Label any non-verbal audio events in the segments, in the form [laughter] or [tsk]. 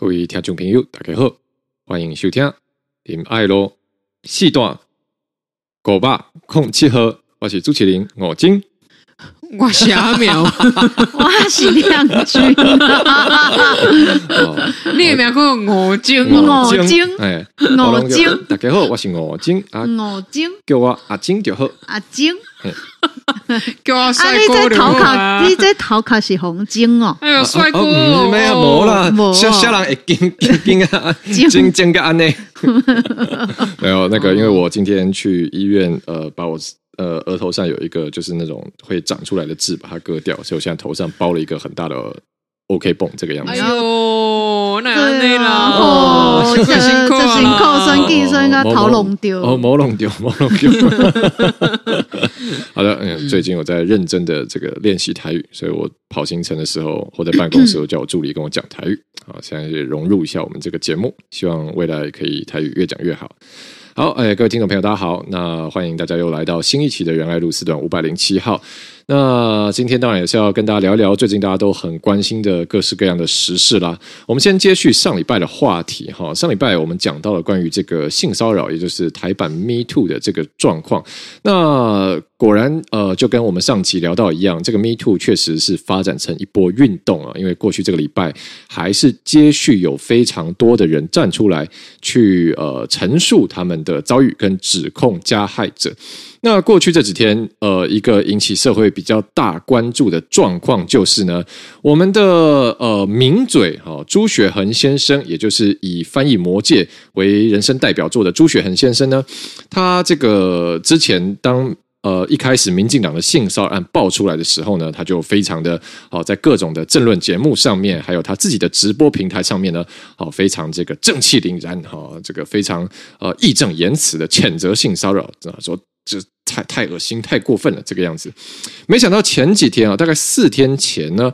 各位听众朋友，大家好，欢迎收听《林爱罗四段五百空七号》，我是主持人吴京。我是阿苗，[laughs] 我是亮君。你有没有讲吴京？吴京，哎，吴京，大家好，我是吴京啊。吴京，叫我阿京就好。阿京，[laughs] 叫我帅哥就好。啊，你这头壳，你这头壳是红金哦。哎呦，帅哥，没有没啦，小小人会惊 [laughs] 惊惊啊，金金个安呢。没有那个，因为我今天去医院，呃，把我。呃，额头上有一个就是那种会长出来的痣，把它割掉，所以我现在头上包了一个很大的 OK 绷，这个样子。哎呦，那累了哦，这辛苦啊，辛苦，酸计酸个头弄丢，哦，毛弄掉，毛弄掉。[laughs] 好的，嗯，最近我在认真的这个练习台语，所以我跑行程的时候或在办公室，我叫我助理跟我讲台语。好，现在也融入一下我们这个节目，希望未来可以台语越讲越好。好，哎，各位听众朋友，大家好，那欢迎大家又来到新一期的仁爱路四段五百零七号。那今天当然也是要跟大家聊一聊最近大家都很关心的各式各样的时事啦。我们先接续上礼拜的话题哈，上礼拜我们讲到了关于这个性骚扰，也就是台版 Me Too 的这个状况。那果然呃，就跟我们上期聊到一样，这个 Me Too 确实是发展成一波运动啊。因为过去这个礼拜还是接续有非常多的人站出来去呃陈述他们的遭遇跟指控加害者。那过去这几天，呃，一个引起社会比较大关注的状况就是呢，我们的呃名嘴哈朱雪恒先生，也就是以翻译《魔戒》为人生代表作的朱雪恒先生呢，他这个之前当呃一开始民进党的性骚扰案爆出来的时候呢，他就非常的好，在各种的政论节目上面，还有他自己的直播平台上面呢，好非常这个正气凛然哈，这个非常呃义正言辞的谴责性骚扰，说。就太太恶心，太过分了，这个样子。没想到前几天啊，大概四天前呢，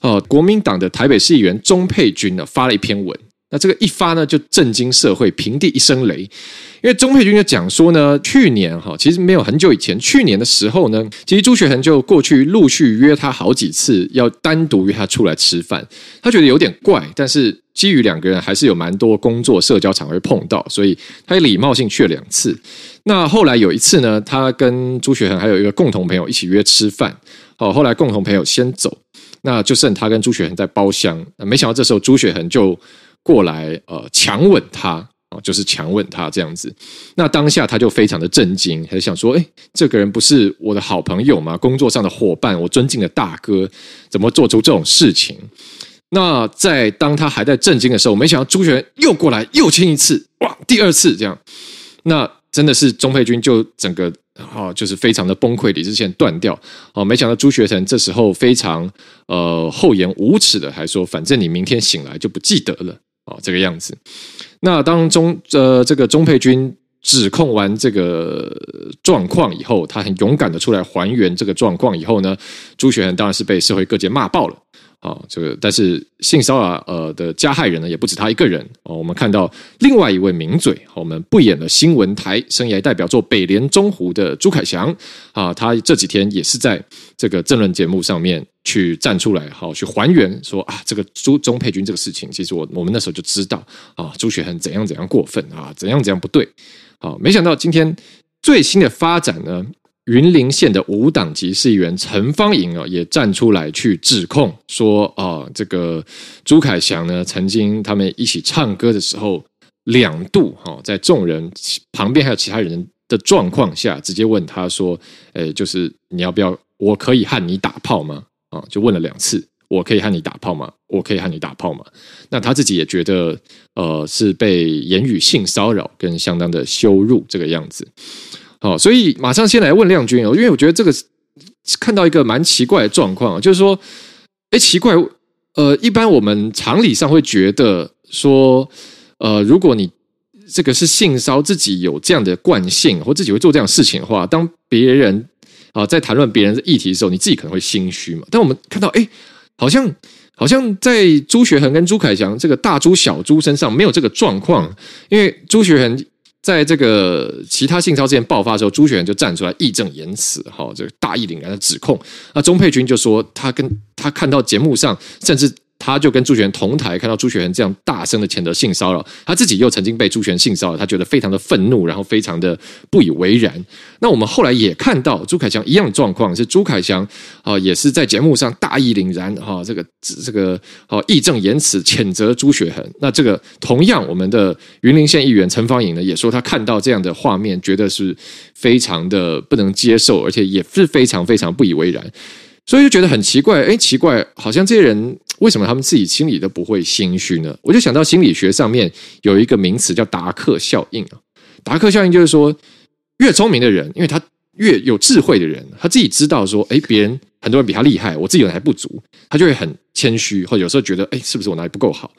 呃，国民党的台北市议员钟佩君呢发了一篇文，那这个一发呢就震惊社会，平地一声雷。因为钟沛君就讲说呢，去年哈，其实没有很久以前，去年的时候呢，其实朱学恒就过去陆续约他好几次，要单独约他出来吃饭，他觉得有点怪，但是。基于两个人还是有蛮多工作社交场合碰到，所以他也礼貌性去了两次。那后来有一次呢，他跟朱学恒还有一个共同朋友一起约吃饭。哦，后来共同朋友先走，那就剩他跟朱学恒在包厢。没想到这时候朱学恒就过来呃强吻他，啊，就是强吻他这样子。那当下他就非常的震惊，还想说：哎，这个人不是我的好朋友吗？工作上的伙伴，我尊敬的大哥，怎么做出这种事情？那在当他还在震惊的时候，没想到朱学恒又过来又亲一次，哇，第二次这样，那真的是钟佩君就整个啊，就是非常的崩溃，理智线断掉哦。没想到朱学成这时候非常呃厚颜无耻的还说，反正你明天醒来就不记得了哦，这个样子。那当中呃这个钟佩君指控完这个状况以后，他很勇敢的出来还原这个状况以后呢，朱学恒当然是被社会各界骂爆了。啊，这个但是性骚扰呃的加害人呢，也不止他一个人哦。我们看到另外一位名嘴，我们不演了新闻台生涯代表作《北联中湖》的朱凯翔啊，他这几天也是在这个政论节目上面去站出来，好去还原说啊，这个朱钟佩君这个事情，其实我我们那时候就知道啊，朱雪恒怎样怎样过分啊，怎样怎样不对。好，没想到今天最新的发展呢。云林县的无党籍市议员陈芳莹啊，也站出来去指控说啊，这个朱凯翔呢，曾经他们一起唱歌的时候，两度哈，在众人旁边还有其他人的状况下，直接问他说，诶，就是你要不要？我可以和你打炮吗？啊，就问了两次，我可以和你打炮吗？我可以和你打炮吗？那他自己也觉得，呃，是被言语性骚扰跟相当的羞辱这个样子。好，所以马上先来问亮君哦，因为我觉得这个看到一个蛮奇怪的状况，就是说，哎，奇怪，呃，一般我们常理上会觉得说，呃，如果你这个是性骚自己有这样的惯性，或自己会做这样事情的话，当别人啊在谈论别人的议题的时候，你自己可能会心虚嘛。但我们看到，哎，好像好像在朱学恒跟朱凯翔这个大朱小朱身上没有这个状况，因为朱学恒。在这个其他性骚扰事件爆发的时候，朱学恒就站出来义正言辞，哈，这个大义凛然的指控。那钟佩君就说，他跟他看到节目上，甚至他就跟朱学恒同台，看到朱学恒这样大声的谴责性骚扰，他自己又曾经被朱学恒性骚扰，他觉得非常的愤怒，然后非常的不以为然。那我们后来也看到朱凯翔一样的状况，是朱凯翔啊、也是在节目上大义凛然哈、哦，这个这个啊义正言辞谴责朱学恒。那这个同样，我们的云林县议员陈芳颖呢，也说他看到这样的画面，觉得是非常的不能接受，而且也是非常非常不以为然。所以就觉得很奇怪，哎，奇怪，好像这些人为什么他们自己心里都不会心虚呢？我就想到心理学上面有一个名词叫达克效应啊。达克效应就是说，越聪明的人，因为他越有智慧的人，他自己知道说，哎，别人很多人比他厉害，我自己有还不足，他就会很谦虚，或有时候觉得，哎，是不是我哪里不够好？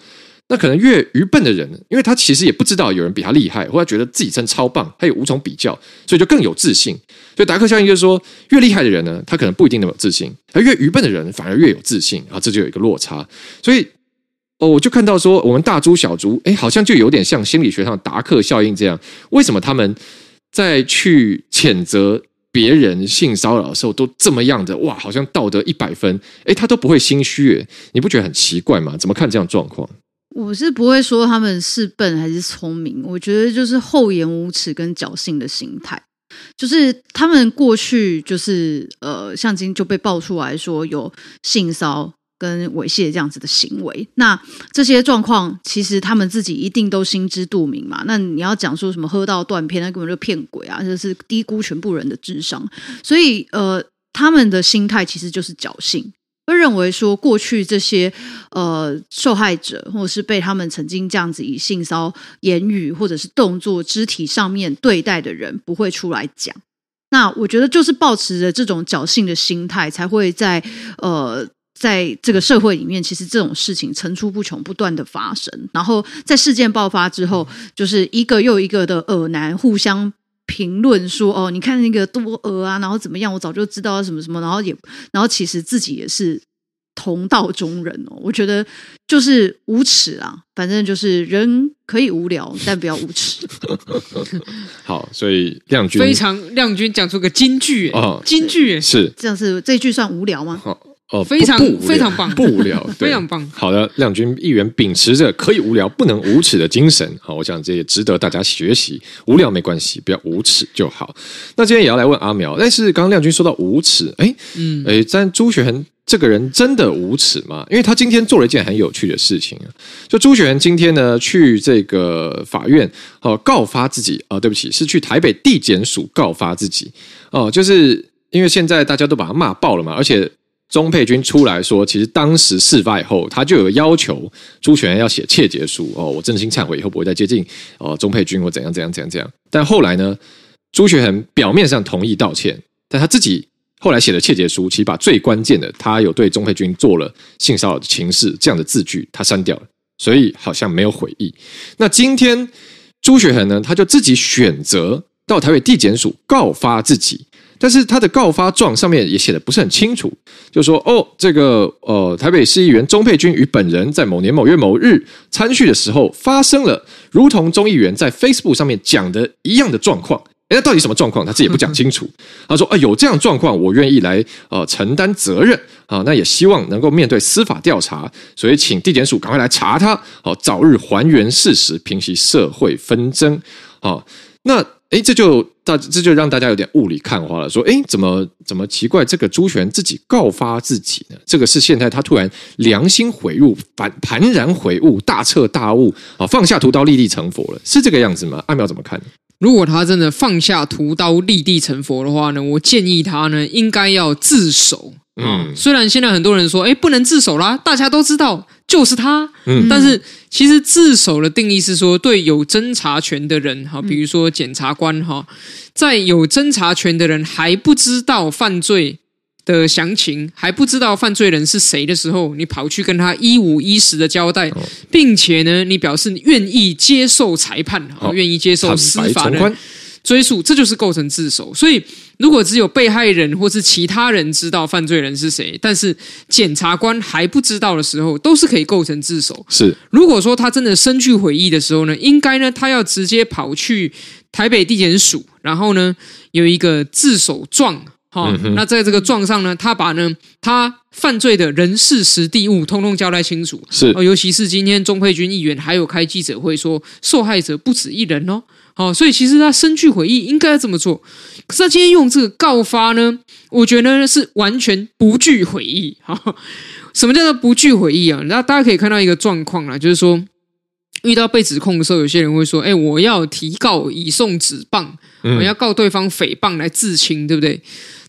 那可能越愚笨的人，因为他其实也不知道有人比他厉害，或者觉得自己真超棒，他也无从比较，所以就更有自信。所以达克效应就是说，越厉害的人呢，他可能不一定那么有自信；而越愚笨的人反而越有自信，啊这就有一个落差。所以哦，我就看到说，我们大猪小猪，哎，好像就有点像心理学上达克效应这样。为什么他们在去谴责别人性骚扰的时候，都这么样的哇？好像道德一百分，哎，他都不会心虚，你不觉得很奇怪吗？怎么看这样状况？我是不会说他们是笨还是聪明，我觉得就是厚颜无耻跟侥幸的心态，就是他们过去就是呃，像今就被爆出来说有性骚跟猥亵这样子的行为，那这些状况其实他们自己一定都心知肚明嘛。那你要讲说什么喝到断片，那根本就骗鬼啊，就是低估全部人的智商。所以呃，他们的心态其实就是侥幸。会认为说，过去这些呃受害者，或者是被他们曾经这样子以性骚言语或者是动作、肢体上面对待的人，不会出来讲。那我觉得就是抱持着这种侥幸的心态，才会在呃在这个社会里面，其实这种事情层出不穷，不断的发生。然后在事件爆发之后，就是一个又一个的恶男互相。评论说哦，你看那个多额啊，然后怎么样？我早就知道什么什么，然后也，然后其实自己也是同道中人哦。我觉得就是无耻啊，反正就是人可以无聊，但不要无耻。[laughs] 好，所以亮君非常亮君讲出个金句哦，金句是这样是这句算无聊吗？好。哦，非常非常棒，不无聊，[laughs] 非常棒。好的，亮君议员秉持着可以无聊不能无耻的精神，好，我想这也值得大家学习。无聊没关系，不要无耻就好。那今天也要来问阿苗，但是刚刚亮君说到无耻，哎，嗯，哎，但朱学恒这个人真的无耻吗？因为他今天做了一件很有趣的事情啊，就朱学恒今天呢去这个法院，哦，告发自己啊，哦，对不起，是去台北地检署告发自己哦，就是因为现在大家都把他骂爆了嘛，而且。钟佩君出来说，其实当时事发以后，他就有要求朱学恒要写切结书哦，我真心忏悔，以后不会再接近哦钟佩君或怎样怎样怎样怎样。但后来呢，朱学恒表面上同意道歉，但他自己后来写的切结书，其实把最关键的他有对钟佩君做了性骚扰的情事这样的字句，他删掉了，所以好像没有悔意。那今天朱学恒呢，他就自己选择到台北地检署告发自己。但是他的告发状上面也写的不是很清楚，就说哦，这个呃台北市议员钟佩君与本人在某年某月某日参叙的时候，发生了如同钟议员在 Facebook 上面讲的一样的状况。诶，那到底什么状况？他自己也不讲清楚。[laughs] 他说啊、呃，有这样状况，我愿意来呃承担责任啊、呃，那也希望能够面对司法调查，所以请地检署赶快来查他，好、呃，早日还原事实，平息社会纷争啊、呃。那诶，这就。大这就让大家有点雾里看花了，说，哎，怎么怎么奇怪？这个朱权自己告发自己呢？这个是现在他突然良心悔悟，反幡然悔悟，大彻大悟啊，放下屠刀立地成佛了，是这个样子吗？阿苗怎么看？如果他真的放下屠刀立地成佛的话呢，我建议他呢，应该要自首。嗯，虽然现在很多人说，哎，不能自首啦，大家都知道就是他。嗯，但是其实自首的定义是说，对有侦查权的人，哈，比如说检察官，哈，在有侦查权的人还不知道犯罪的详情，还不知道犯罪人是谁的时候，你跑去跟他一五一十的交代，并且呢，你表示你愿意接受裁判，啊，愿意接受司法的追诉，这就是构成自首。所以，如果只有被害人或是其他人知道犯罪人是谁，但是检察官还不知道的时候，都是可以构成自首。是，如果说他真的深具悔意的时候呢，应该呢，他要直接跑去台北地检署，然后呢，有一个自首状好，那在这个状上呢，他把呢他犯罪的人事时地物通通交代清楚。是，尤其是今天钟沛君议员还有开记者会说，受害者不止一人哦。好，所以其实他深具悔意，应该要这么做。可是他今天用这个告发呢，我觉得是完全不具悔意。好，[laughs] 什么叫做不具悔意啊？那大家可以看到一个状况啊，就是说。遇到被指控的时候，有些人会说：“哎，我要提告以送纸棒，我要告对方诽谤来自清，对不对？”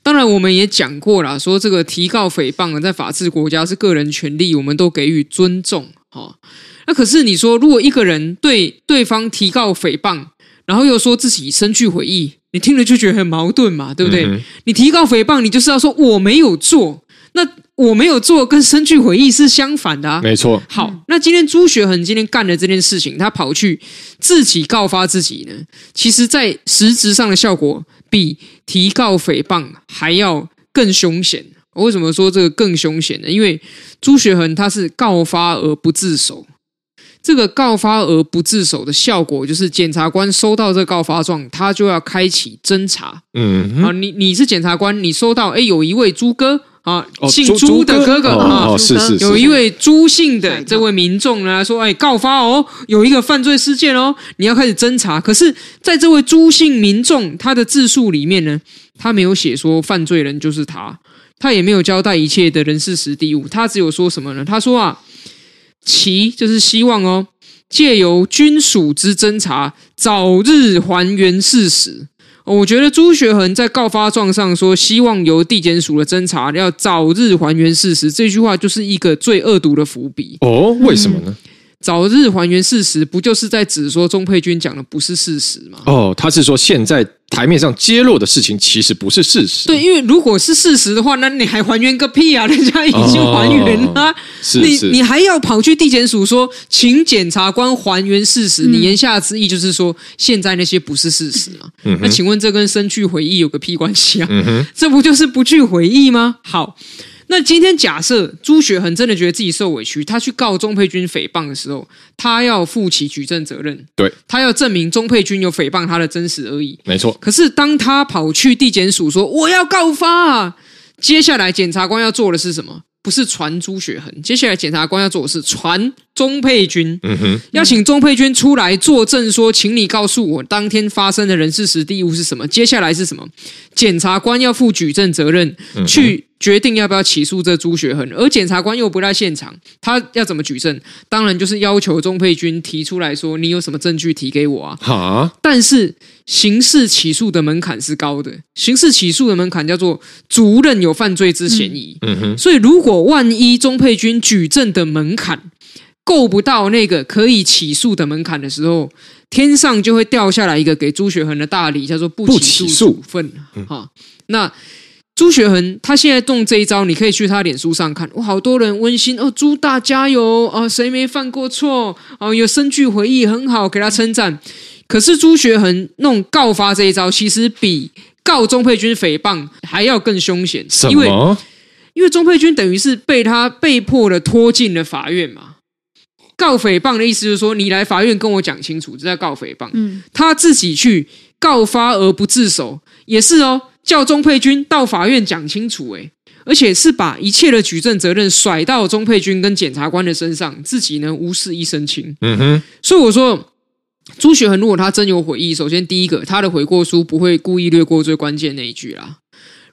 当然，我们也讲过了，说这个提告诽谤啊在法治国家是个人权利，我们都给予尊重。哈，那可是你说，如果一个人对对方提告诽谤，然后又说自己身具悔意，你听了就觉得很矛盾嘛，对不对？嗯、你提告诽谤，你就是要说我没有做，那。我没有做，跟身具悔意是相反的啊。没错。好，那今天朱学恒今天干的这件事情，他跑去自己告发自己呢，其实在实质上的效果比提告诽谤还要更凶险。我为什么说这个更凶险呢？因为朱学恒他是告发而不自首，这个告发而不自首的效果，就是检察官收到这个告发状，他就要开启侦查。嗯，啊，你你是检察官，你收到，哎，有一位朱哥。啊，姓朱的哥哥啊，是是，有一位朱姓的这位民众呢说，哎，告发哦，有一个犯罪事件哦，你要开始侦查。可是，在这位朱姓民众他的自述里面呢，他没有写说犯罪人就是他，他也没有交代一切的人事实地物，他只有说什么呢？他说啊，其就是希望哦，借由军属之侦查，早日还原事实。我觉得朱学恒在告发状上说，希望由地检署的侦查要早日还原事实，这句话就是一个最恶毒的伏笔。哦，为什么呢？嗯早日还原事实，不就是在指说钟佩君讲的不是事实吗？哦，他是说现在台面上揭露的事情其实不是事实。对，因为如果是事实的话，那你还还原个屁啊！人家已经还原了，哦、你你还要跑去地检署说，请检察官还原事实？嗯、你言下之意就是说，现在那些不是事实吗？嗯、那请问这跟生去回忆有个屁关系啊？嗯、这不就是不去回忆吗？好。那今天假设朱雪恒真的觉得自己受委屈，他去告钟佩君诽谤的时候，他要负起举证责任，对，他要证明钟佩君有诽谤他的真实而已，没错。可是当他跑去地检署说我要告发啊，接下来检察官要做的是什么？不是传朱雪恒，接下来检察官要做的是传钟沛君，嗯哼，要请钟沛君出来作证，说，请你告诉我当天发生的人事时地物是什么？接下来是什么？检察官要负举证责任，去决定要不要起诉这朱学恒，而检察官又不在现场，他要怎么举证？当然就是要求钟沛君提出来说，你有什么证据提给我啊？哈，但是刑事起诉的门槛是高的，刑事起诉的门槛叫做主任有犯罪之嫌疑。嗯哼，所以如果万一钟沛君举证的门槛够不到那个可以起诉的门槛的时候，天上就会掉下来一个给朱学恒的大礼，叫做不起诉处分。哈，那。朱学恒他现在动这一招，你可以去他脸书上看，哇，好多人温馨哦，朱大加油啊，谁没犯过错啊？有深具回忆，很好，给他称赞。可是朱学恒弄告发这一招，其实比告钟沛君诽谤还要更凶险，因为因为钟沛君等于是被他被迫的拖进了法院嘛。告诽谤的意思就是说，你来法院跟我讲清楚，这叫告诽谤。嗯，他自己去告发而不自首，也是哦。叫钟佩君到法院讲清楚，诶，而且是把一切的举证责任甩到钟佩君跟检察官的身上，自己呢无事一身轻。嗯哼，所以我说朱学恒如果他真有悔意，首先第一个，他的悔过书不会故意略过最关键那一句啦。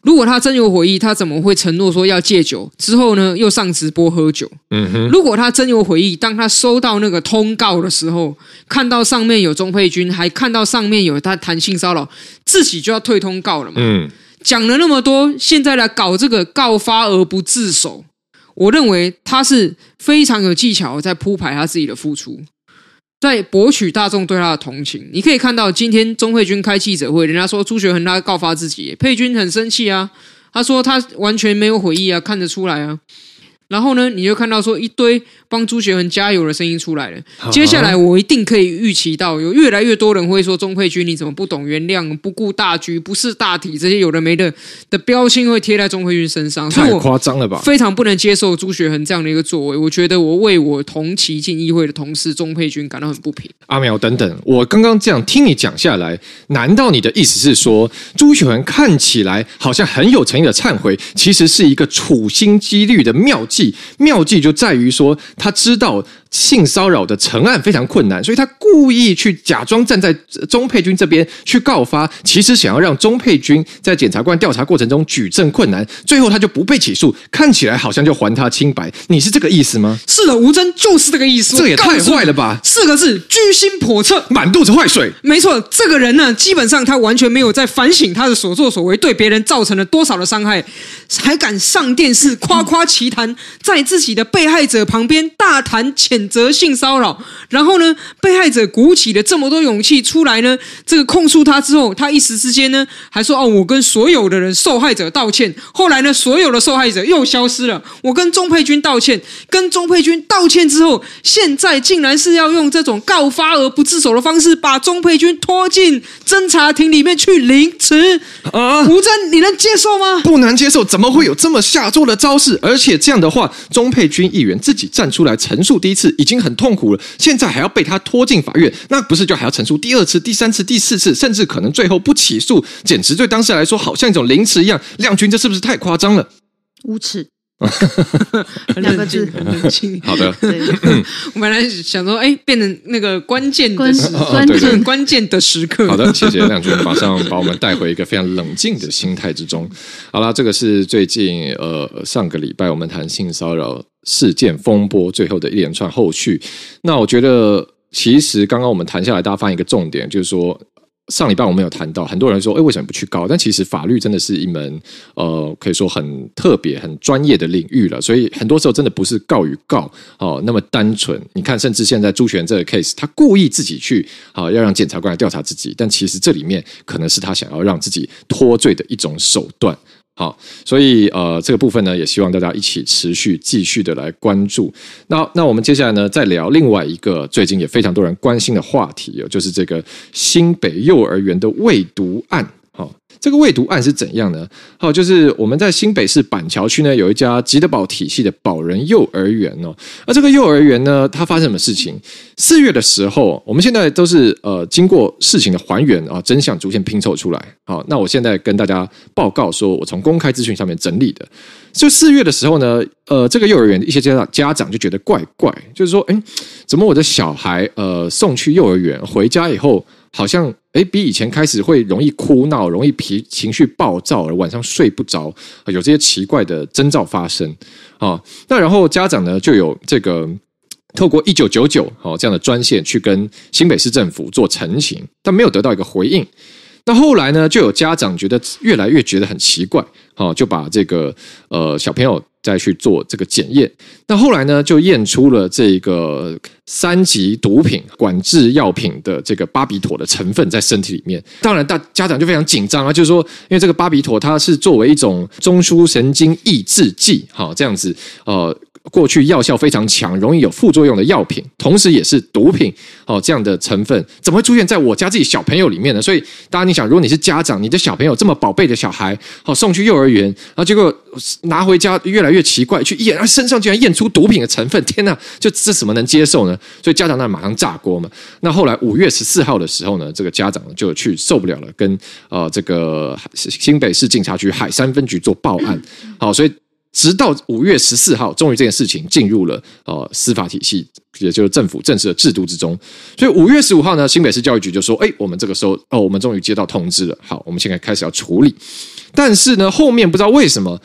如果他真有悔意，他怎么会承诺说要戒酒之后呢，又上直播喝酒？嗯哼。如果他真有悔意，当他收到那个通告的时候，看到上面有钟沛君，还看到上面有他谈性骚扰，自己就要退通告了嘛？嗯。讲了那么多，现在来搞这个告发而不自首，我认为他是非常有技巧在铺排他自己的付出。在博取大众对他的同情，你可以看到今天钟慧君开记者会，人家说朱学恒他告发自己，佩君很生气啊，他说他完全没有悔意啊，看得出来啊。然后呢，你就看到说一堆帮朱学恒加油的声音出来了。接下来我一定可以预期到，有越来越多人会说钟佩君你怎么不懂原谅、不顾大局、不识大体这些有的没的的标签会贴在钟佩君身上。太夸张了吧！非常不能接受朱学恒这样的一个作为。我觉得我为我同期进议会的同事钟佩君感到很不平。阿苗等等，我刚刚这样听你讲下来，难道你的意思是说朱学恒看起来好像很有诚意的忏悔，其实是一个处心积虑的妙计？妙计就在于说，他知道。性骚扰的成案非常困难，所以他故意去假装站在钟佩君这边去告发，其实想要让钟佩君在检察官调查过程中举证困难，最后他就不被起诉，看起来好像就还他清白。你是这个意思吗？是的，吴峥就是这个意思。这也太坏了吧！四个字：居心叵测，满肚子坏水。没错，这个人呢，基本上他完全没有在反省他的所作所为对别人造成了多少的伤害，还敢上电视夸夸其谈，在自己的被害者旁边大谈谴。责性骚扰，然后呢，被害者鼓起了这么多勇气出来呢，这个控诉他之后，他一时之间呢，还说哦，我跟所有的人受害者道歉。后来呢，所有的受害者又消失了。我跟钟佩君道歉，跟钟佩君道歉之后，现在竟然是要用这种告发而不自首的方式，把钟佩君拖进侦查庭里面去凌迟。啊，吴峥，你能接受吗？不能接受，怎么会有这么下作的招式？而且这样的话，钟佩君议员自己站出来陈述第一次。已经很痛苦了，现在还要被他拖进法院，那不是就还要陈述第二次、第三次、第四次，甚至可能最后不起诉，简直对当事人来说好像一种凌迟一样。亮君，这是不是太夸张了？无耻。[laughs] 两个字，很冷静。好的，[laughs] 我本来想说，哎，变成那个关键的关关键关键的时刻。好的，[laughs] 谢谢亮君，马上把我们带回一个非常冷静的心态之中。好啦，这个是最近呃上个礼拜我们谈性骚扰事件风波最后的一连串后续。那我觉得，其实刚刚我们谈下来，大家发现一个重点，就是说。上礼拜我们有谈到，很多人说，哎，为什么不去告？但其实法律真的是一门，呃，可以说很特别、很专业的领域了。所以很多时候真的不是告与告哦那么单纯。你看，甚至现在朱璇这个 case，他故意自己去，好、哦、要让检察官来调查自己，但其实这里面可能是他想要让自己脱罪的一种手段。好，所以呃，这个部分呢，也希望大家一起持续继续的来关注。那那我们接下来呢，再聊另外一个最近也非常多人关心的话题，就是这个新北幼儿园的未读案。这个未读案是怎样呢？好，就是我们在新北市板桥区呢，有一家吉德堡体系的保仁幼儿园哦。那这个幼儿园呢，它发生什么事情？四月的时候，我们现在都是呃经过事情的还原啊，真相逐渐拼凑出来。好，那我现在跟大家报告说，我从公开资讯上面整理的，就四月的时候呢，呃，这个幼儿园的一些家长家长就觉得怪怪，就是说，哎，怎么我的小孩呃送去幼儿园回家以后，好像诶比以前开始会容易哭闹，容易脾情绪暴躁，而晚上睡不着，有这些奇怪的征兆发生啊。那然后家长呢就有这个透过一九九九哦这样的专线去跟新北市政府做陈情，但没有得到一个回应。那后来呢，就有家长觉得越来越觉得很奇怪，哦，就把这个呃小朋友再去做这个检验。那后来呢，就验出了这个三级毒品管制药品的这个巴比妥的成分在身体里面。当然，大家长就非常紧张啊，就是说，因为这个巴比妥它是作为一种中枢神经抑制剂，好，这样子呃。过去药效非常强，容易有副作用的药品，同时也是毒品哦，这样的成分怎么会出现在我家自己小朋友里面呢？所以，大家你想，如果你是家长，你的小朋友这么宝贝的小孩，好送去幼儿园，然后结果拿回家越来越奇怪，去验，啊，身上竟然验出毒品的成分，天哪，就这怎么能接受呢？所以家长那马上炸锅嘛。那后来五月十四号的时候呢，这个家长就去受不了了，跟呃这个新北市警察局海山分局做报案，好，所以。直到五月十四号，终于这件事情进入了呃司法体系，也就是政府正式的制度之中。所以五月十五号呢，新北市教育局就说：“哎，我们这个时候哦，我们终于接到通知了。好，我们现在开始要处理。但是呢，后面不知道为什么，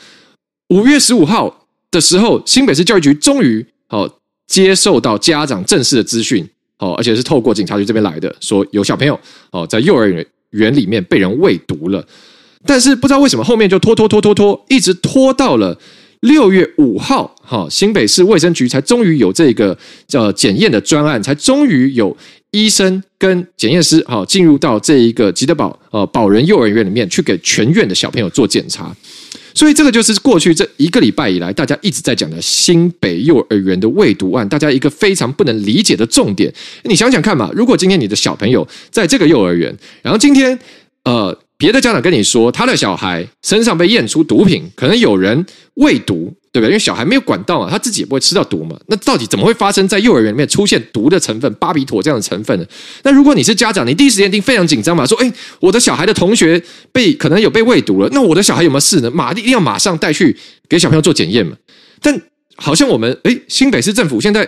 五月十五号的时候，新北市教育局终于好接受到家长正式的资讯，哦，而且是透过警察局这边来的，说有小朋友哦在幼儿园园里面被人喂毒了。但是不知道为什么后面就拖拖拖拖拖，一直拖到了。”六月五号，哈，新北市卫生局才终于有这个叫检验的专案，才终于有医生跟检验师，哈，进入到这一个吉德堡呃保仁幼儿园里面去给全院的小朋友做检查。所以这个就是过去这一个礼拜以来，大家一直在讲的新北幼儿园的喂毒案，大家一个非常不能理解的重点。你想想看嘛，如果今天你的小朋友在这个幼儿园，然后今天呃别的家长跟你说他的小孩身上被验出毒品，可能有人喂毒。对不对？因为小孩没有管道嘛，他自己也不会吃到毒嘛。那到底怎么会发生在幼儿园里面出现毒的成分，巴比妥这样的成分呢？那如果你是家长，你第一时间一定非常紧张嘛，说：“哎，我的小孩的同学被可能有被喂毒了，那我的小孩有没有事呢？”马一定要马上带去给小朋友做检验嘛。但好像我们哎，新北市政府现在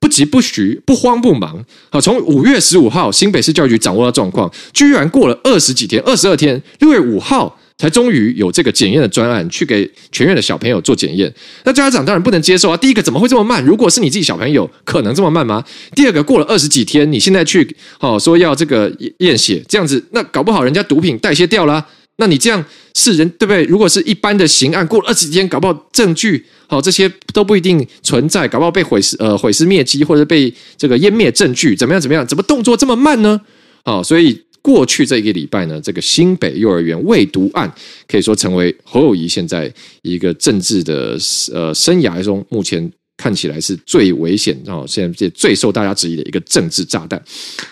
不急不徐，不慌不忙。好，从五月十五号新北市教育局掌握到状况，居然过了二十几天，二十二天，六月五号。才终于有这个检验的专案，去给全院的小朋友做检验。那家长当然不能接受啊！第一个，怎么会这么慢？如果是你自己小朋友，可能这么慢吗？第二个，过了二十几天，你现在去哦说要这个验血，这样子，那搞不好人家毒品代谢掉了，那你这样是人对不对？如果是一般的刑案，过了二十几天，搞不好证据好这些都不一定存在，搞不好被毁尸呃毁尸灭迹，或者被这个湮灭证据，怎么样怎么样？怎么动作这么慢呢？好，所以。过去这一个礼拜呢，这个新北幼儿园喂毒案可以说成为侯友宜现在一个政治的呃生涯中，目前看起来是最危险啊，现在最受大家质疑的一个政治炸弹。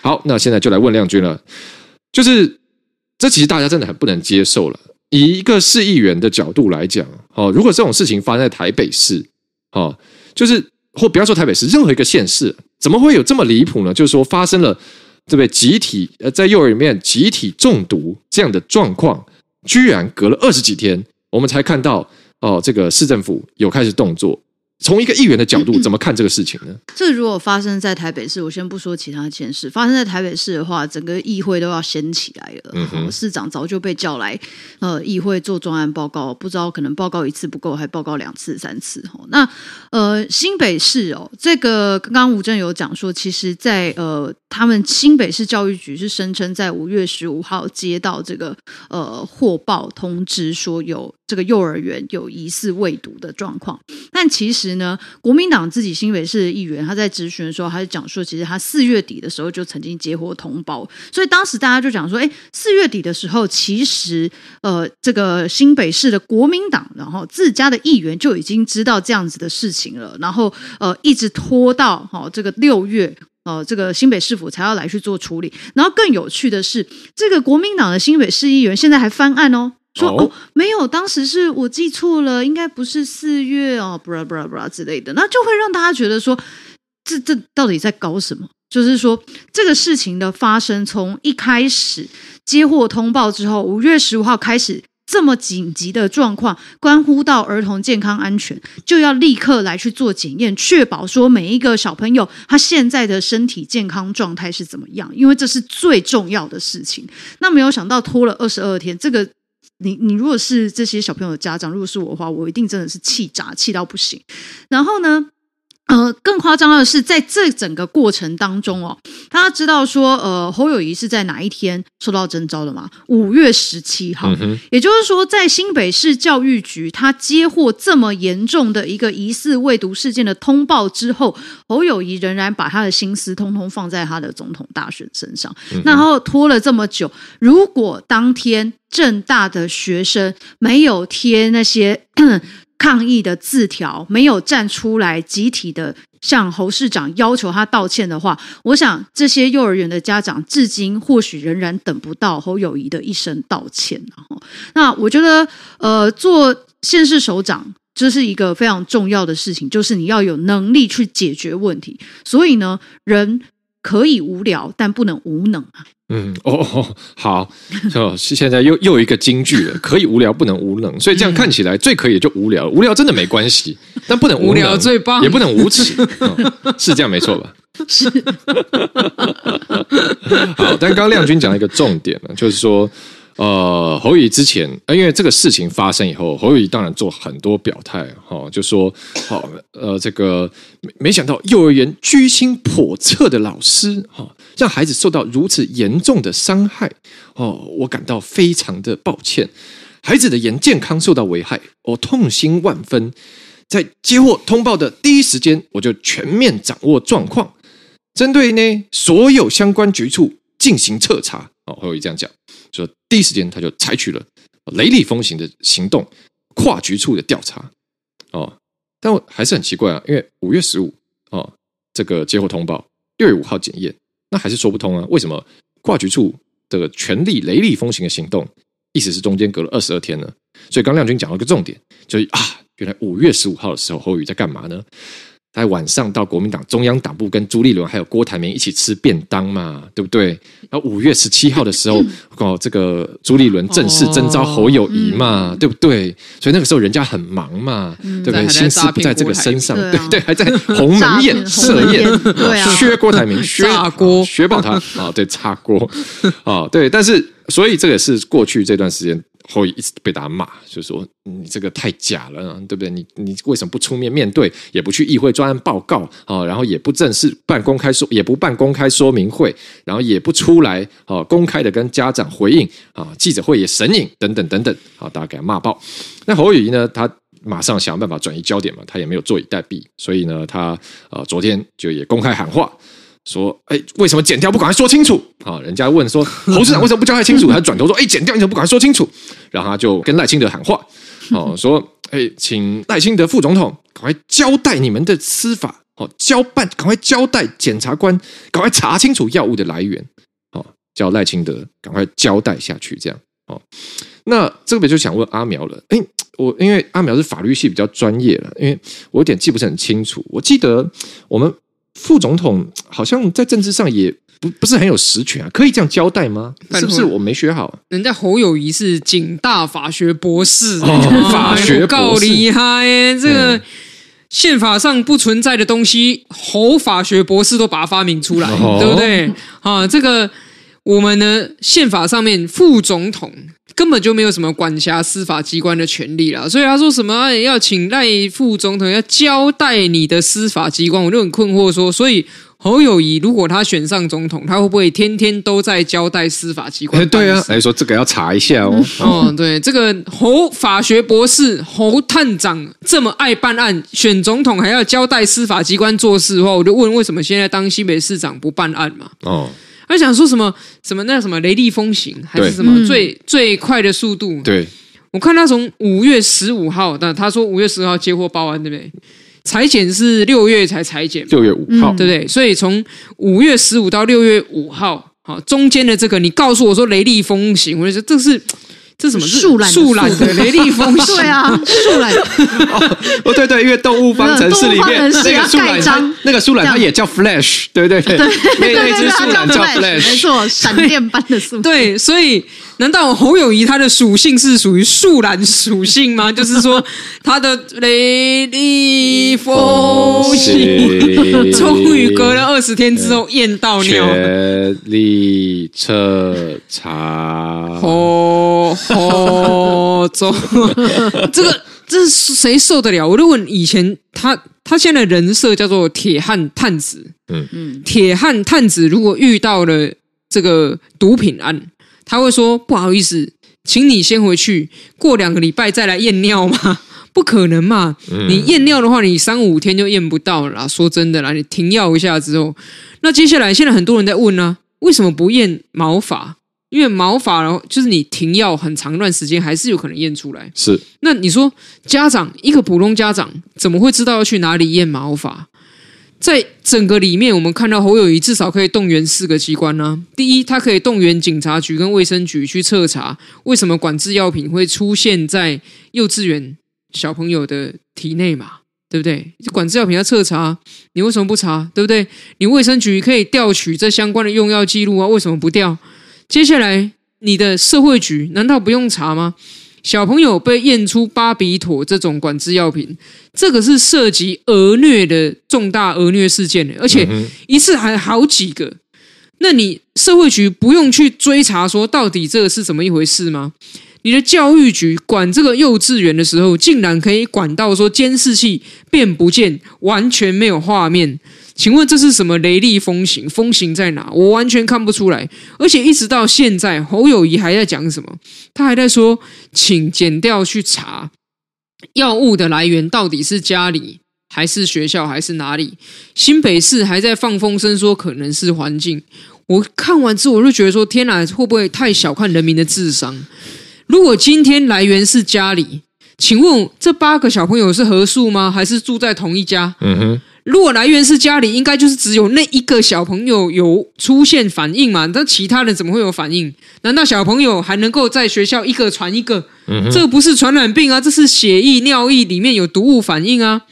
好，那现在就来问亮君了，就是这其实大家真的很不能接受了。以一个市议员的角度来讲，哦，如果这种事情发生在台北市，哦，就是或不要说台北市，任何一个县市，怎么会有这么离谱呢？就是说发生了。这边集体呃，在幼儿园里面集体中毒这样的状况，居然隔了二十几天，我们才看到哦，这个市政府有开始动作。从一个议员的角度，[clears throat] 怎么看这个事情呢？这如果发生在台北市，我先不说其他县市，发生在台北市的话，整个议会都要掀起来了。嗯哼，市长早就被叫来呃议会做专案报告，不知道可能报告一次不够，还报告两次、三次。那呃新北市哦，这个刚刚吴正有讲说，其实在呃他们新北市教育局是声称在五月十五号接到这个呃获报通知，说有这个幼儿园有疑似未读的状况，但其实。呢，国民党自己新北市的议员，他在质询的时候，他就讲说，其实他四月底的时候就曾经接获通报，所以当时大家就讲说，哎，四月底的时候，其实呃，这个新北市的国民党，然后自家的议员就已经知道这样子的事情了，然后呃，一直拖到哈、哦、这个六月，呃，这个新北市府才要来去做处理，然后更有趣的是，这个国民党的新北市议员现在还翻案哦。说哦，没有，当时是我记错了，应该不是四月哦，布拉布拉布拉之类的，那就会让大家觉得说，这这到底在搞什么？就是说，这个事情的发生，从一开始接获通报之后，五月十五号开始，这么紧急的状况，关乎到儿童健康安全，就要立刻来去做检验，确保说每一个小朋友他现在的身体健康状态是怎么样，因为这是最重要的事情。那没有想到拖了二十二天，这个。你你如果是这些小朋友的家长，如果是我的话，我一定真的是气炸，气到不行。然后呢，呃，更夸张的是，在这整个过程当中哦，大家知道说，呃，侯友谊是在哪一天收到征召的吗？五月十七号，嗯。也就是说，在新北市教育局他接获这么严重的一个疑似未读事件的通报之后，侯友谊仍然把他的心思通通放在他的总统大选身上，嗯、然后拖了这么久。如果当天正大的学生没有贴那些抗议的字条，没有站出来集体的向侯市长要求他道歉的话，我想这些幼儿园的家长至今或许仍然等不到侯友宜的一声道歉。那我觉得，呃，做县市首长这是一个非常重要的事情，就是你要有能力去解决问题。所以呢，人可以无聊，但不能无能啊。嗯哦哦好，哦，[laughs] 现在又又一个金句了，[laughs] 可以无聊不能无能，所以这样看起来最可以就无聊，无聊真的没关系，但不能无，无聊最棒，也不能无耻，哦，[laughs] 是这样没错吧？是，好，但刚刚亮君讲了一个重点呢，就是说。呃，侯友宜之前，呃因为这个事情发生以后，侯友宜当然做很多表态，哈，就说，好，呃，这个没没想到幼儿园居心叵测的老师，哈，让孩子受到如此严重的伤害，哦，我感到非常的抱歉，孩子的眼健康受到危害，我痛心万分。在接获通报的第一时间，我就全面掌握状况，针对呢所有相关局处进行彻查，哦，侯友宜这样讲。说第一时间他就采取了雷厉风行的行动，跨局处的调查哦。但我还是很奇怪啊，因为五月十五哦，这个接获通报，六月五号检验，那还是说不通啊？为什么跨局处的全力雷厉风行的行动，意思是中间隔了二十二天呢？所以刚亮君讲了一个重点，就是啊，原来五月十五号的时候，侯友宜在干嘛呢？在晚上到国民党中央党部跟朱立伦还有郭台铭一起吃便当嘛，对不对？然后五月十七号的时候，哦，这个朱立伦正式征召侯友谊嘛，哦、对不对？所以那个时候人家很忙嘛，嗯、对不对？心思不在这个身上，对对，还在 [laughs] 鸿门宴设宴，对啊，削郭台铭，削 [laughs] 炸锅，削爆他啊，对，炸锅啊，对，但是所以这也是过去这段时间。会一直被大家骂，就说你这个太假了，对不对？你你为什么不出面面对，也不去议会专案报告啊？然后也不正式办公开说，也不办公开说明会，然后也不出来啊，公开的跟家长回应啊，记者会也神隐等等等等，大家给他骂爆。那侯友宜呢，他马上想办法转移焦点嘛，他也没有坐以待毙，所以呢，他呃昨天就也公开喊话。说，哎，为什么剪掉不赶快说清楚？啊，人家问说，[laughs] 侯市长为什么不交代清楚？他转头说，哎，剪掉你怎么不赶快说清楚？然后他就跟赖清德喊话，哦，[laughs] 说，哎，请赖清德副总统赶快交代你们的司法，哦，交办，赶快交代检察官，赶快查清楚药物的来源，哦，叫赖清德赶快交代下去，这样，哦，那这个就想问阿苗了，哎，我因为阿苗是法律系比较专业了，因为我有点记不是很清楚，我记得我们。副总统好像在政治上也不不是很有实权啊，可以这样交代吗？是不是我没学好？人家侯友谊是警大法学博士，哦、[laughs] 法学够厉害耶！这个宪法上不存在的东西，侯法学博士都把它发明出来，哦、对不对？啊，这个我们呢，宪法上面副总统。根本就没有什么管辖司法机关的权利啦，所以他说什么要请赖副总统要交代你的司法机关，我就很困惑说，所以侯友谊如果他选上总统，他会不会天天都在交代司法机关？对啊，来说这个要查一下哦。[laughs] 哦，对，这个侯法学博士侯探长这么爱办案，选总统还要交代司法机关做事的话，我就问为什么现在当新北市长不办案嘛？哦。他想说什么什么那什么雷厉风行还是什么最、嗯、最快的速度？对，我看他从五月十五号，但他说五月十号接货报案，对不对？裁剪是六月才裁剪，六月五号，对不对？所以从五月十五到六月五号，好中间的这个，你告诉我说雷厉风行，我就说这是。这什么树懒？树懒的雷厉风行。对啊，树懒。哦，对对，因为动物方程式里面那个树懒，那个树懒它也叫 Flash，对对对，那那只树懒叫 Flash，没错，闪电般的树。对，所以难道侯友谊他的属性是属于树懒属性吗？[laughs] 就是说他的雷厉风行，[laughs] 终于隔了二十天之后验到尿，全力彻查。哦。哦，走，这个这是谁受得了？我就问以前他，他现在的人设叫做铁汉探子，嗯嗯，铁汉探子如果遇到了这个毒品案，他会说不好意思，请你先回去，过两个礼拜再来验尿嘛？[laughs] 不可能嘛！你验尿的话，你三五天就验不到了啦。说真的啦，你停药一下之后，那接下来现在很多人在问呢、啊，为什么不验毛发？因为毛发，然后就是你停药很长一段时间，还是有可能验出来。是，那你说家长一个普通家长怎么会知道要去哪里验毛发？在整个里面，我们看到侯友宜至少可以动员四个机关呢、第一，他可以动员警察局跟卫生局去彻查，为什么管制药品会出现在幼稚园小朋友的体内嘛？对不对？管制药品要彻查，你为什么不查？对不对？你卫生局可以调取这相关的用药记录啊，为什么不调？接下来，你的社会局难道不用查吗？小朋友被验出巴比妥这种管制药品，这个是涉及儿虐的重大儿虐事件，而且一次还好几个。那你社会局不用去追查，说到底这个是怎么一回事吗？你的教育局管这个幼稚园的时候，竟然可以管到说监视器变不见，完全没有画面。请问这是什么雷厉风行？风行在哪？我完全看不出来。而且一直到现在，侯友宜还在讲什么？他还在说，请剪掉去查药物的来源到底是家里还是学校还是哪里？新北市还在放风声说可能是环境。我看完之后，我就觉得说：天哪，会不会太小看人民的智商？如果今天来源是家里，请问这八个小朋友是合宿吗？还是住在同一家？嗯哼。如果来源是家里，应该就是只有那一个小朋友有出现反应嘛？那其他人怎么会有反应？难道小朋友还能够在学校一个传一个？嗯，这个不是传染病啊，这是血液、尿液里面有毒物反应啊。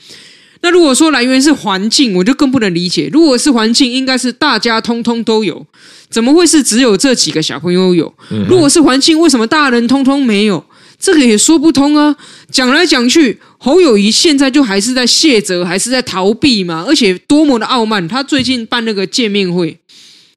那如果说来源是环境，我就更不能理解。如果是环境，应该是大家通通都有，怎么会是只有这几个小朋友有？如果是环境，为什么大人通通没有？这个也说不通啊！讲来讲去，侯友谊现在就还是在卸责，还是在逃避嘛？而且多么的傲慢！他最近办那个见面会，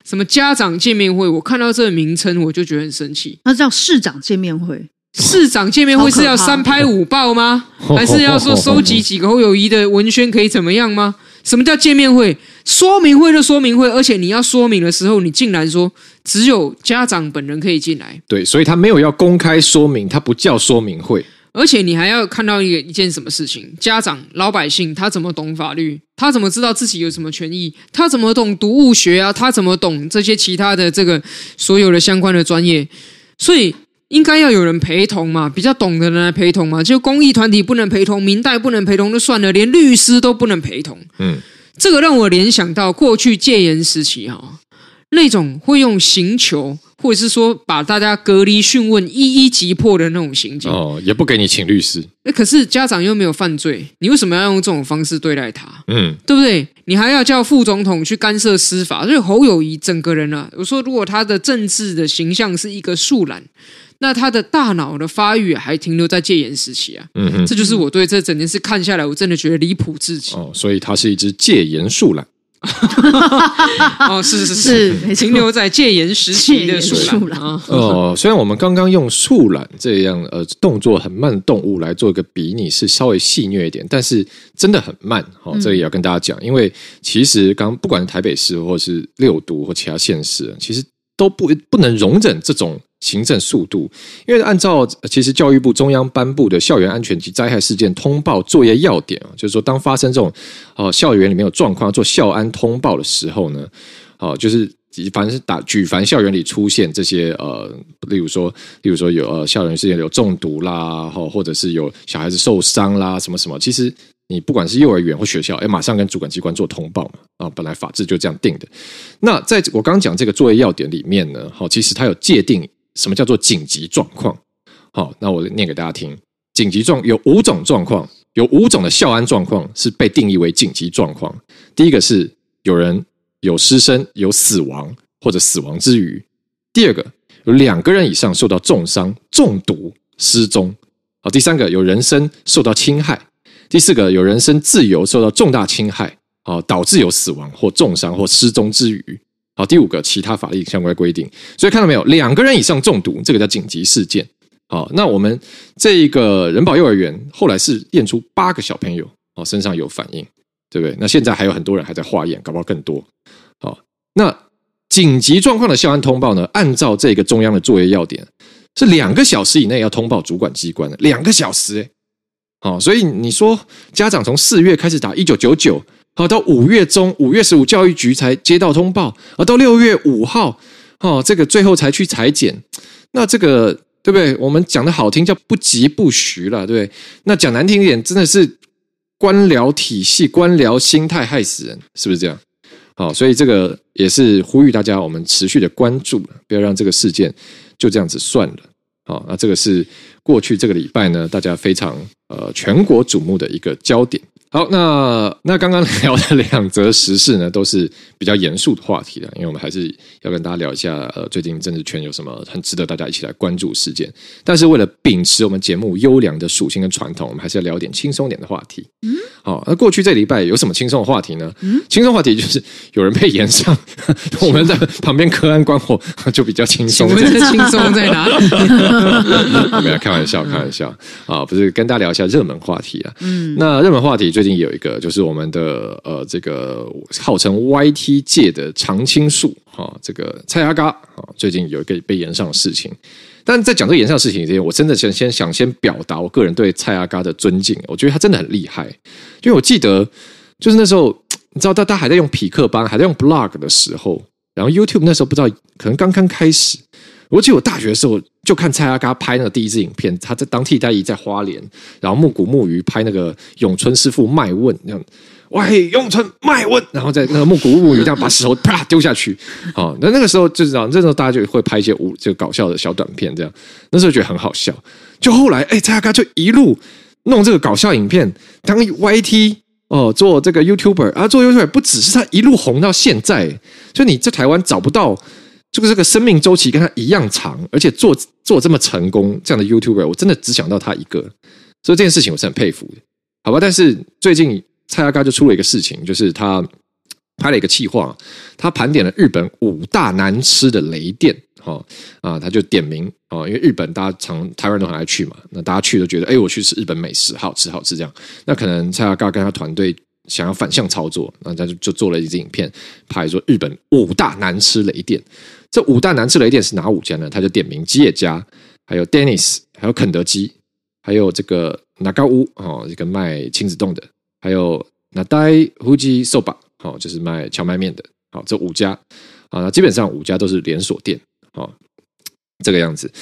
什么家长见面会，我看到这个名称我就觉得很生气。那叫市长见面会，市长见面会是要三拍五爆吗？[laughs] 还是要说收集几个侯友谊的文宣可以怎么样吗？什么叫见面会？说明会就说明会，而且你要说明的时候，你竟然说只有家长本人可以进来。对，所以他没有要公开说明，他不叫说明会。而且你还要看到一个一件什么事情？家长、老百姓他怎么懂法律？他怎么知道自己有什么权益？他怎么懂读物学啊？他怎么懂这些其他的这个所有的相关的专业？所以应该要有人陪同嘛，比较懂的人来陪同嘛。就公益团体不能陪同，民代不能陪同就算了，连律师都不能陪同。嗯。这个让我联想到过去戒严时期哈，那种会用刑求，或者是说把大家隔离讯问，一一击破的那种刑警哦，也不给你请律师。哎，可是家长又没有犯罪，你为什么要用这种方式对待他？嗯，对不对？你还要叫副总统去干涉司法，所以侯友谊整个人啊，我说如果他的政治的形象是一个树懒。那他的大脑的发育还停留在戒严时期啊，嗯哼，这就是我对这整件事看下来，我真的觉得离谱至极。哦，所以他是一只戒严树懒。[laughs] 哦，是是是，是停留在戒严时期的树懒啊。哦，虽然我们刚刚用树懒这样呃动作很慢的动物来做一个比拟，是稍微戏谑一点，但是真的很慢。好、哦，这个也要跟大家讲，因为其实刚不管是台北市或是六都或其他县市，其实都不不能容忍这种。行政速度，因为按照其实教育部中央颁布的校园安全及灾害事件通报作业要点啊，就是说当发生这种哦校园里面有状况做校安通报的时候呢，哦就是凡是打举凡校园里出现这些呃，例如说例如说有呃校园事件有中毒啦，或者是有小孩子受伤啦，什么什么，其实。你不管是幼儿园或学校，哎，马上跟主管机关做通报嘛。啊，本来法制就这样定的。那在我刚讲这个作业要点里面呢，好，其实它有界定什么叫做紧急状况。好，那我念给大家听。紧急状有五种状况，有五种的校安状况是被定义为紧急状况。第一个是有人有失身、有死亡或者死亡之余；第二个有两个人以上受到重伤、中毒、失踪；好，第三个有人身受到侵害。第四个，有人身自由受到重大侵害，啊，导致有死亡或重伤或失踪之余。好，第五个，其他法律相关规定。所以看到没有，两个人以上中毒，这个叫紧急事件。好，那我们这一个人保幼儿园后来是验出八个小朋友哦身上有反应，对不对？那现在还有很多人还在化验，搞不好更多。好，那紧急状况的校安通报呢？按照这个中央的作业要点，是两个小时以内要通报主管机关的，两个小时诶哦，所以你说家长从四月开始打一九九九，好到五月中五月十五教育局才接到通报，而到六月五号，哦，这个最后才去裁剪，那这个对不对？我们讲的好听叫不疾不徐了，对不对？那讲难听一点，真的是官僚体系、官僚心态害死人，是不是这样？好，所以这个也是呼吁大家，我们持续的关注，不要让这个事件就这样子算了。好，那这个是过去这个礼拜呢，大家非常。呃，全国瞩目的一个焦点。好，那那刚刚聊的两则时事呢，都是比较严肃的话题了，因为我们还是要跟大家聊一下，呃，最近政治圈有什么很值得大家一起来关注事件。但是为了秉持我们节目优良的属性跟传统，我们还是要聊点轻松点的话题。嗯，好，那过去这礼拜有什么轻松的话题呢？嗯，轻松话题就是有人被延上，[laughs] 我们在旁边隔岸观火，[laughs] 就比较轻松。这轻松在哪里？[laughs] 没有开玩笑，开玩笑啊，不是跟大家聊一下热门话题啊。嗯，那热门话题。最近有一个，就是我们的呃，这个号称 YT 界的常青树哈，这个蔡阿嘎啊，最近有一个被延上的事情。但在讲这个延上的事情之前，我真的想先想先表达我个人对蔡阿嘎的尊敬。我觉得他真的很厉害，因为我记得就是那时候，你知道，他他还在用匹克邦，还在用 blog 的时候，然后 YouTube 那时候不知道可能刚刚开始。我记得我大学的时候，就看蔡阿嘎拍那个第一支影片，他在当替代役在花莲，然后木谷木鱼拍那个咏春师傅卖问那样。喂，咏春卖问，然后在那个木谷木鱼这样把石头啪丢下去，好，那那个时候就是这样，这时候大家就会拍一些无就搞笑的小短片，这样那时候觉得很好笑。就后来，哎，蔡阿嘎就一路弄这个搞笑影片，当 YT 哦，做这个 YouTuber 啊，做 YouTuber 不只是他一路红到现在，就你在台湾找不到这个这个生命周期跟他一样长，而且做做这么成功这样的 YouTuber，我真的只想到他一个，所以这件事情我是很佩服的，好吧？但是最近。蔡阿嘎就出了一个事情，就是他拍了一个企划，他盘点了日本五大难吃的雷店，哈啊，他就点名啊，因为日本大家常台湾人都很爱去嘛，那大家去都觉得，哎，我去吃日本美食，好吃好吃这样。那可能蔡阿嘎跟他团队想要反向操作，那他就就做了一支影片，拍说日本五大难吃雷店。这五大难吃雷店是哪五家呢？他就点名吉野家，还有 Dennis，还有肯德基，还有这个那高屋哦，一个卖亲子冻的。还有那代富士寿吧，好，就是卖荞麦面的，好，这五家啊，基本上五家都是连锁店，好，这个样子。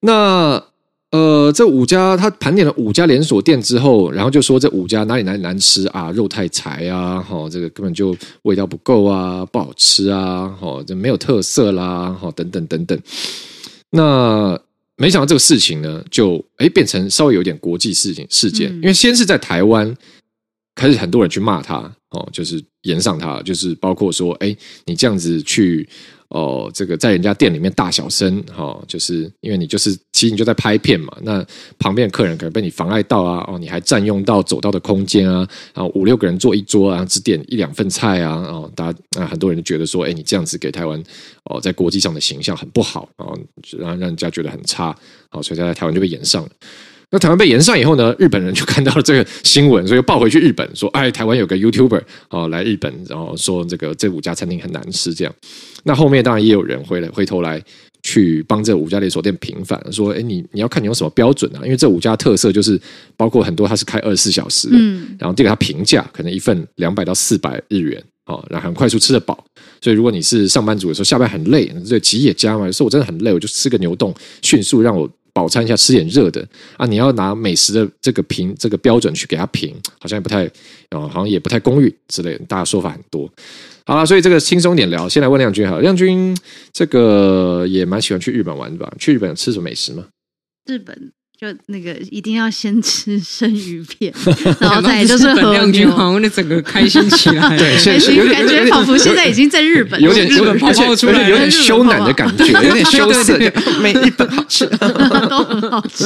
那呃，这五家他盘点了五家连锁店之后，然后就说这五家哪里哪里难吃啊，肉太柴啊，哈，这个根本就味道不够啊，不好吃啊，哈，这没有特色啦，哈，等等等等。那没想到这个事情呢，就哎变成稍微有点国际事情事件，因为先是在台湾。开始很多人去骂他哦，就是延上他，就是包括说，哎，你这样子去哦，这个在人家店里面大小声哈、哦，就是因为你就是其实你就在拍片嘛，那旁边的客人可能被你妨碍到啊，哦，你还占用到走道的空间啊，然后五六个人坐一桌啊，只点一两份菜啊，哦，大家啊，很多人就觉得说，哎，你这样子给台湾哦，在国际上的形象很不好啊，然后让人家觉得很差，好，所以他在台湾就被炎上了。那台湾被延上以后呢，日本人就看到了这个新闻，所以又报回去日本说：“哎，台湾有个 YouTuber 哦来日本，然后说这个这五家餐厅很难吃。”这样，那后面当然也有人回来回头来去帮这五家连锁店平反，说：“哎，你你要看你用什么标准啊？因为这五家特色就是包括很多它是开二十四小时的，嗯，然后这个它平价可能一份两百到四百日元，哦，然后很快速吃得饱。所以如果你是上班族的时候下班很累，这吉野家嘛，有时候我真的很累，我就吃个牛洞，迅速让我。”饱餐一下，吃点热的啊！你要拿美食的这个评这个标准去给他评，好像也不太啊，好像也不太公允之类的。大家说法很多，好了，所以这个轻松点聊。先来问亮君哈，亮君这个也蛮喜欢去日本玩的吧？去日本吃什么美食吗？日本。就那个一定要先吃生鱼片，[laughs] 然后再就是和牛，好像那整个开心起来，对，感 [laughs] 觉仿佛现在已经在日本，有点日本泡泡出来，有点羞赧的感觉，有点羞涩，每一本好吃，[laughs] 都很好吃。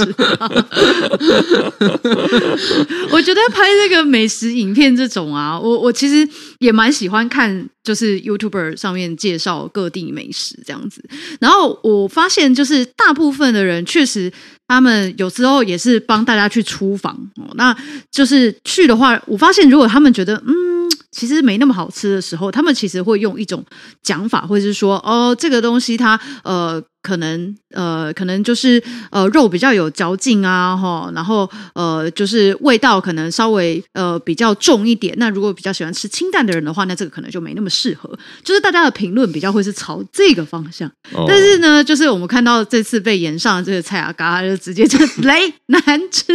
我觉得拍这个美食影片这种啊，我我其实也蛮喜欢看，就是 YouTuber 上面介绍各地美食这样子。然后我发现，就是大部分的人确实。他们有时候也是帮大家去出访哦，那就是去的话，我发现如果他们觉得嗯，其实没那么好吃的时候，他们其实会用一种讲法，或者是说哦，这个东西它呃。可能呃，可能就是呃，肉比较有嚼劲啊，哈，然后呃，就是味道可能稍微呃比较重一点。那如果比较喜欢吃清淡的人的话，那这个可能就没那么适合。就是大家的评论比较会是朝这个方向。哦、但是呢，就是我们看到这次被延上的这个菜啊嘎，就直接就 [laughs] 雷难吃。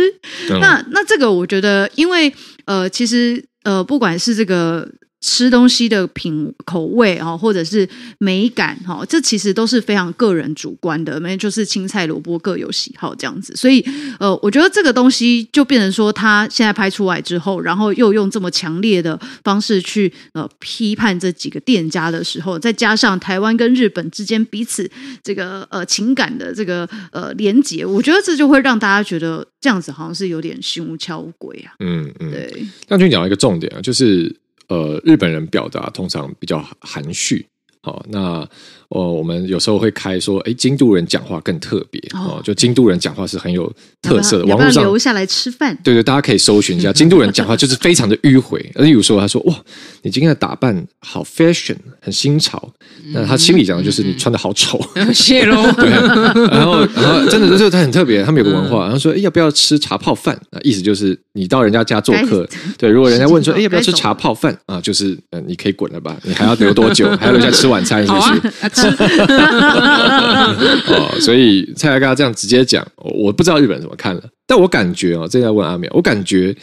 嗯、那那这个我觉得，因为呃，其实呃，不管是这个。吃东西的品口味哦，或者是美感哈，这其实都是非常个人主观的，没就是青菜萝卜各有喜好这样子。所以呃，我觉得这个东西就变成说，他现在拍出来之后，然后又用这么强烈的方式去呃批判这几个店家的时候，再加上台湾跟日本之间彼此这个呃情感的这个呃连结，我觉得这就会让大家觉得这样子好像是有点心无巧鬼啊。嗯嗯，对。那就讲了一个重点啊，就是。呃，日本人表达通常比较含蓄，好，那。哦，我们有时候会开说，哎，京都人讲话更特别哦，就京都人讲话是很有特色的。网络上留下来吃饭，对对，大家可以搜寻一下，[laughs] 京都人讲话就是非常的迂回。例如说，他说：“哇，你今天的打扮好 fashion，很新潮。”那他心里讲的就是你穿的好丑，谢喽。对，然后然后真的就是他很特别，他们有个文化，然后说：“哎，要不要吃茶泡饭？”啊，意思就是你到人家家做客，对，如果人家问说：“哎，要不要吃茶泡饭？”啊，就是嗯，你可以滚了吧，你还要留多久？[laughs] 还要留下吃晚晚餐是不是？啊，吃。[laughs] 哦，所以蔡大哥这样直接讲，我不知道日本人怎么看了，但我感觉啊，这要问阿苗，我感觉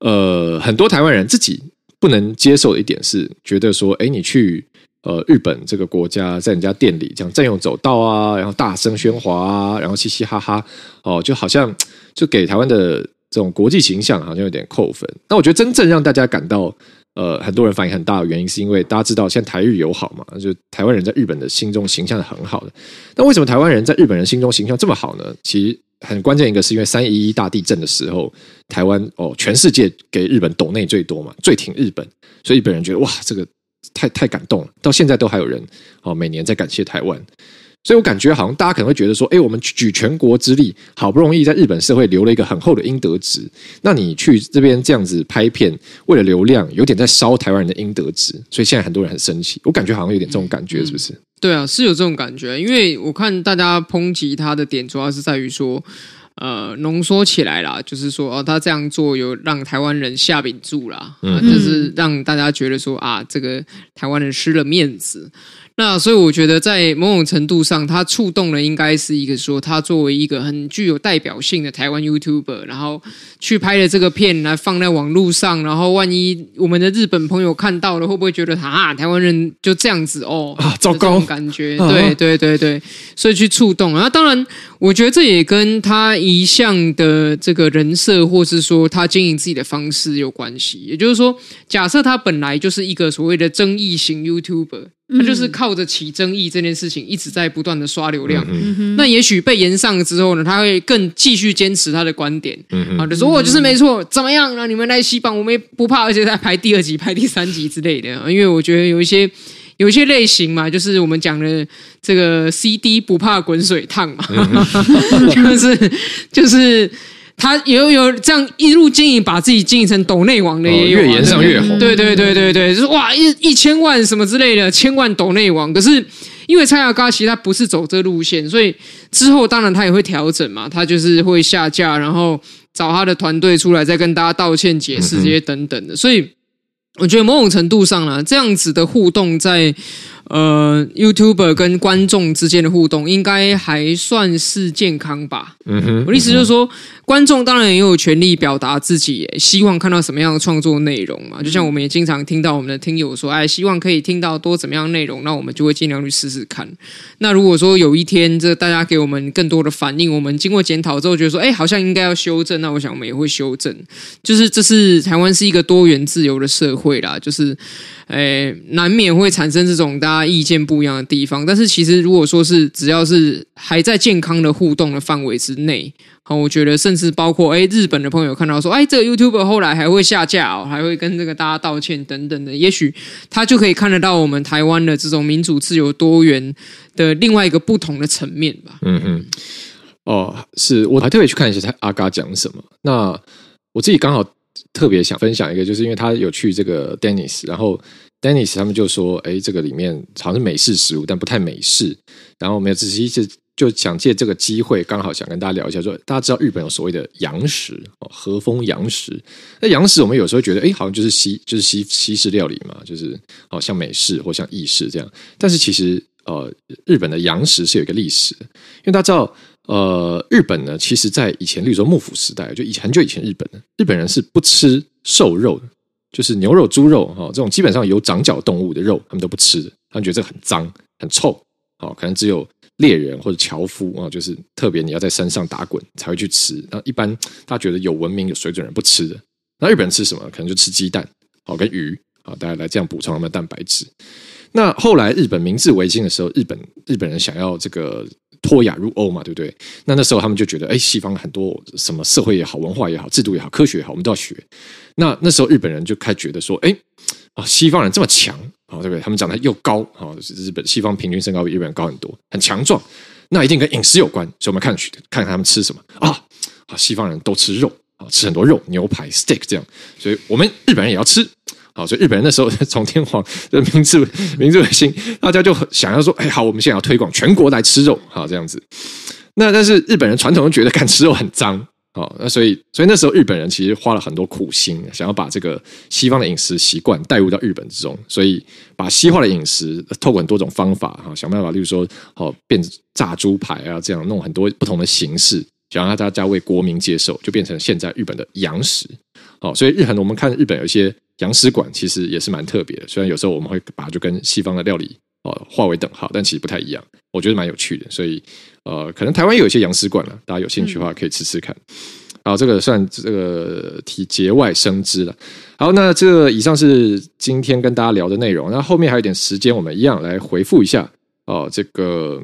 呃，很多台湾人自己不能接受的一点是，觉得说，哎，你去呃日本这个国家，在人家店里这样占用走道啊，然后大声喧哗啊，然后嘻嘻哈哈，哦，就好像就给台湾的这种国际形象好像有点扣分。那我觉得真正让大家感到。呃，很多人反应很大的原因，是因为大家知道现在台日友好嘛，就台湾人在日本的心中形象是很好的。那为什么台湾人在日本人心中形象这么好呢？其实很关键一个是因为三一一大地震的时候，台湾哦，全世界给日本抖内最多嘛，最挺日本，所以日本人觉得哇，这个太太感动了，到现在都还有人哦，每年在感谢台湾。所以我感觉好像大家可能会觉得说，哎，我们举全国之力，好不容易在日本社会留了一个很厚的应得值，那你去这边这样子拍片，为了流量，有点在烧台湾人的应得值，所以现在很多人很生气。我感觉好像有点这种感觉，是不是？对啊，是有这种感觉，因为我看大家抨击他的点，主要是在于说，呃，浓缩起来啦，就是说，哦，他这样做有让台湾人下柄住啦，嗯，就是让大家觉得说啊，这个台湾人失了面子。那所以我觉得，在某种程度上，他触动的应该是一个说，他作为一个很具有代表性的台湾 YouTuber，然后去拍了这个片来放在网络上，然后万一我们的日本朋友看到了，会不会觉得他啊，台湾人就这样子哦啊，糟糕感觉，对对对对，所以去触动。然后当然，我觉得这也跟他一项的这个人设，或是说他经营自己的方式有关系。也就是说，假设他本来就是一个所谓的争议型 YouTuber。他就是靠着起争议这件事情一直在不断的刷流量，嗯、那也许被延上了之后呢，他会更继续坚持他的观点，嗯、哼啊，就说我就是没错，怎么样呢？你们来洗版，我们也不怕，而且在排第二集、排第三集之类的，因为我觉得有一些有一些类型嘛，就是我们讲的这个 CD 不怕滚水烫嘛，就是 [laughs] 就是。他有有这样一路经营，把自己经营成抖内王的也有，越演上越红。对对对对对，就是哇一一千万什么之类的，千万抖内王。可是因为蔡阿嘎其实他不是走这路线，所以之后当然他也会调整嘛，他就是会下架，然后找他的团队出来再跟大家道歉解释这些等等的。所以我觉得某种程度上呢，这样子的互动在。呃，YouTuber 跟观众之间的互动应该还算是健康吧。嗯哼，我的意思就是说，观众当然也有权利表达自己希望看到什么样的创作内容嘛。就像我们也经常听到我们的听友说，哎，希望可以听到多怎么样内容，那我们就会尽量去试试看。那如果说有一天这大家给我们更多的反应，我们经过检讨之后觉得说，哎，好像应该要修正，那我想我们也会修正。就是这是台湾是一个多元自由的社会啦，就是。诶，难免会产生这种大家意见不一样的地方，但是其实如果说是只要是还在健康的互动的范围之内，好，我觉得甚甚至包括哎日本的朋友看到说，哎，这个 YouTuber 后来还会下架哦，还会跟这个大家道歉等等的，也许他就可以看得到我们台湾的这种民主、自由、多元的另外一个不同的层面吧。嗯嗯，哦，是我还特别去看一下他阿嘎讲什么，那我自己刚好。特别想分享一个，就是因为他有去这个 Dennis，然后 Dennis 他们就说，哎，这个里面好像是美式食物，但不太美式。然后我们也只是一直就想借这个机会，刚好想跟大家聊一下说，大家知道日本有所谓的洋食哦，和风洋食。那洋食我们有时候觉得，哎，好像就是西就是西西式料理嘛，就是哦像美式或像意式这样。但是其实呃，日本的洋食是有一个历史，因为大家知道。呃，日本呢，其实，在以前，例如说幕府时代，就以前很久以前，日本，日本人是不吃瘦肉的，就是牛肉、猪肉哈，这种基本上有长角动物的肉，他们都不吃的，他们觉得这很脏、很臭，哦，可能只有猎人或者樵夫啊，就是特别你要在山上打滚才会去吃。那一般大家觉得有文明、有水准人不吃的。那日本人吃什么？可能就吃鸡蛋，好跟鱼啊，大家来这样补充他们的蛋白质。那后来日本明治维新的时候，日本日本人想要这个。脱亚入欧嘛，对不对？那那时候他们就觉得，哎，西方很多什么社会也好、文化也好、制度也好、科学也好，我们都要学。那那时候日本人就开始觉得说，哎，啊，西方人这么强啊，对不对？他们长得又高啊，日本西方平均身高比日本人高很多，很强壮。那一定跟饮食有关，所以我们看看看他们吃什么啊？啊，西方人都吃肉啊，吃很多肉，牛排、steak 这样，所以我们日本人也要吃。好，所以日本人那时候 [laughs] 从天皇的明治明治维新，大家就想要说，哎，好，我们现在要推广全国来吃肉，好这样子。那但是日本人传统都觉得干吃肉很脏，哦，那所以所以那时候日本人其实花了很多苦心，想要把这个西方的饮食习惯带入到日本之中，所以把西化的饮食透过很多种方法哈，想办法，例如说哦变炸猪排啊，这样弄很多不同的形式，想让大家为国民接受，就变成现在日本的洋食。哦，所以日韩我们看日本有一些洋食馆，其实也是蛮特别的，虽然有时候我们会把它就跟西方的料理哦划为等号，但其实不太一样，我觉得蛮有趣的，所以。呃，可能台湾也有一些洋食馆了，大家有兴趣的话可以吃吃看。好，这个算这个题节外生枝了。好，那这个以上是今天跟大家聊的内容。那后面还有一点时间，我们一样来回复一下哦。这个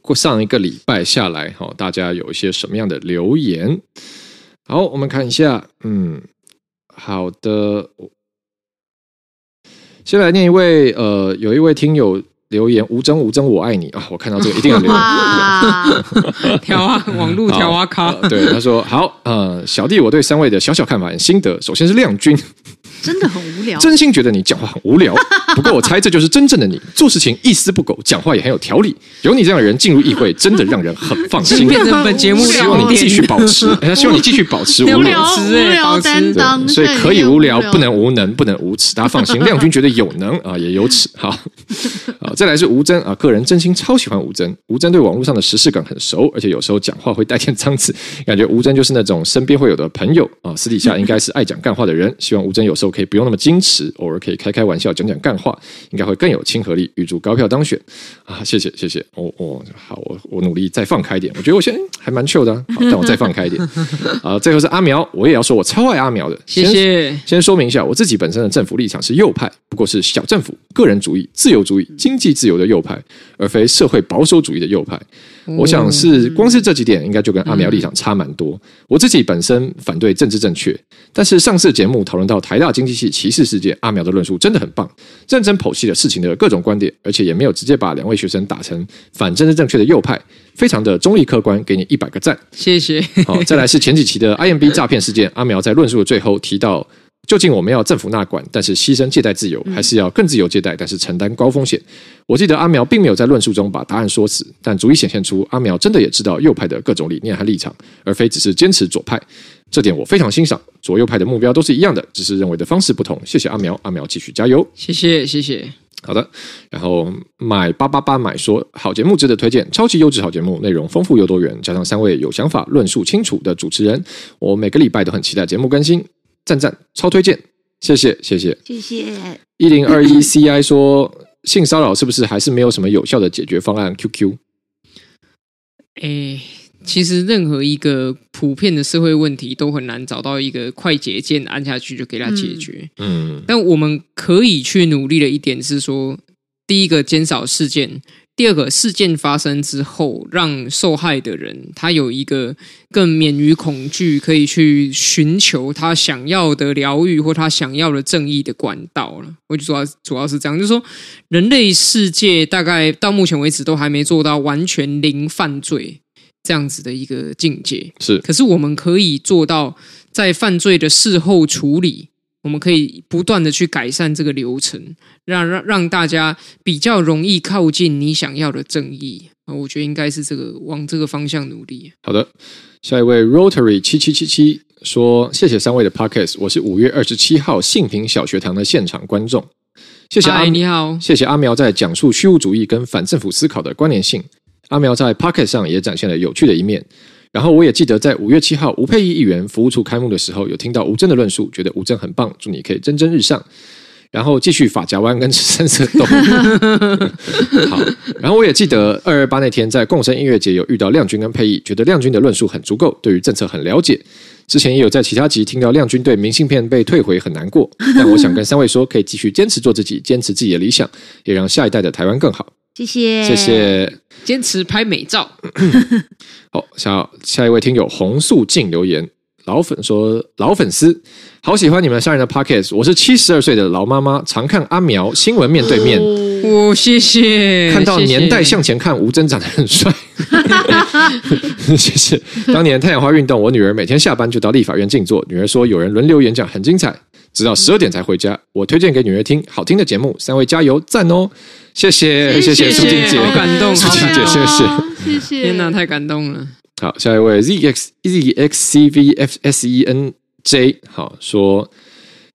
过上一个礼拜下来，哈，大家有一些什么样的留言？好，我们看一下。嗯，好的，先来念一位。呃，有一位听友。留言吴征吴征我爱你啊！我看到这个 [laughs] 一定要留言。调 [laughs] 啊，网络调啊卡。对，他说好，呃，小弟我对三位的小小看法和心得，首先是亮君。真的很无聊，真心觉得你讲话很无聊。[laughs] 不过我猜这就是真正的你，做事情一丝不苟，讲话也很有条理。有你这样的人进入议会，真的让人很放心。变成本节目，希望你继续保持，希望你继续保持无聊，无聊担当，所以可以无聊，不能无能，不能无耻。大家放心，亮君觉得有能啊，也有耻。好，好，再来是吴征啊，个人真心超喜欢吴征。吴征对网络上的时事梗很熟，而且有时候讲话会带点脏字，感觉吴征就是那种身边会有的朋友啊，私底下应该是爱讲干话的人。希望吴征有时候。可以不用那么矜持，偶尔可以开开玩笑，讲讲干话，应该会更有亲和力。预祝高票当选啊！谢谢谢谢，我我好，我我努力再放开一点。我觉得我现在还蛮 chill 的，好，但我再放开一点啊。最后是阿苗，我也要说我超爱阿苗的。谢谢。先，先说明一下，我自己本身的政府立场是右派，不过是小政府、个人主义、自由主义、经济自由的右派，而非社会保守主义的右派。我想是光是这几点，应该就跟阿苗立场差蛮多。我自己本身反对政治正确，但是上次节目讨论到台大经济系歧视事件，阿苗的论述真的很棒，认真剖析了事情的各种观点，而且也没有直接把两位学生打成反政治正确的右派，非常的中立客观，给你一百个赞，谢谢。好，再来是前几期的 IMB 诈骗事件，阿苗在论述的最后提到。究竟我们要政府纳管，但是牺牲借贷自由，还是要更自由借贷，但是承担高风险？我记得阿苗并没有在论述中把答案说死，但足以显现出阿苗真的也知道右派的各种理念和立场，而非只是坚持左派。这点我非常欣赏。左右派的目标都是一样的，只是认为的方式不同。谢谢阿苗，阿苗继续加油。谢谢谢谢。好的，然后买八八八买说好节目值得推荐，超级优质好节目，内容丰富又多元，加上三位有想法、论述清楚的主持人，我每个礼拜都很期待节目更新。赞赞，超推荐，谢谢谢谢谢谢。一零二一 [laughs] CI 说，性骚扰是不是还是没有什么有效的解决方案？QQ，哎，其实任何一个普遍的社会问题都很难找到一个快捷键按下去就给它解决。嗯，但我们可以去努力的一点是说，第一个减少事件。第二个事件发生之后，让受害的人他有一个更免于恐惧，可以去寻求他想要的疗愈或他想要的正义的管道了。我就主要主要是这样，就是说，人类世界大概到目前为止都还没做到完全零犯罪这样子的一个境界。是，可是我们可以做到在犯罪的事后处理。我们可以不断的去改善这个流程，让让让大家比较容易靠近你想要的正义啊！我觉得应该是这个往这个方向努力。好的，下一位 Rotary 七七七七说：“谢谢三位的 Podcast，我是五月二十七号性平小学堂的现场观众。谢谢阿你好，谢谢阿苗在讲述虚无主义跟反政府思考的关联性。阿苗在 Podcast 上也展现了有趣的一面。”然后我也记得在五月七号吴沛忆议员服务处开幕的时候，有听到吴峥的论述，觉得吴峥很棒，祝你可以蒸蒸日上。然后继续法夹弯跟吃三色豆。[laughs] 好，然后我也记得二二八那天在共生音乐节有遇到亮君跟沛忆，觉得亮君的论述很足够，对于政策很了解。之前也有在其他集听到亮君对明信片被退回很难过，但我想跟三位说，可以继续坚持做自己，坚持自己的理想，也让下一代的台湾更好。谢谢，谢谢，坚持拍美照。[coughs] 好，下下一位听友红素静留言，老粉说老粉丝，好喜欢你们三人的 Podcast。我是七十二岁的老妈妈，常看阿苗新闻面对面。哦，谢谢。看到年代向前看，吴尊长得很帅。谢谢。[laughs] 当年太阳花运动，我女儿每天下班就到立法院静坐。女儿说有人轮流演讲，很精彩，直到十二点才回家。我推荐给女儿听，好听的节目，三位加油，赞哦。谢谢谢谢苏静姐，好感动，苏静姐谢谢谢谢，天哪，太感动了。好，下一位 Z X Z X C V F S E N J，好说。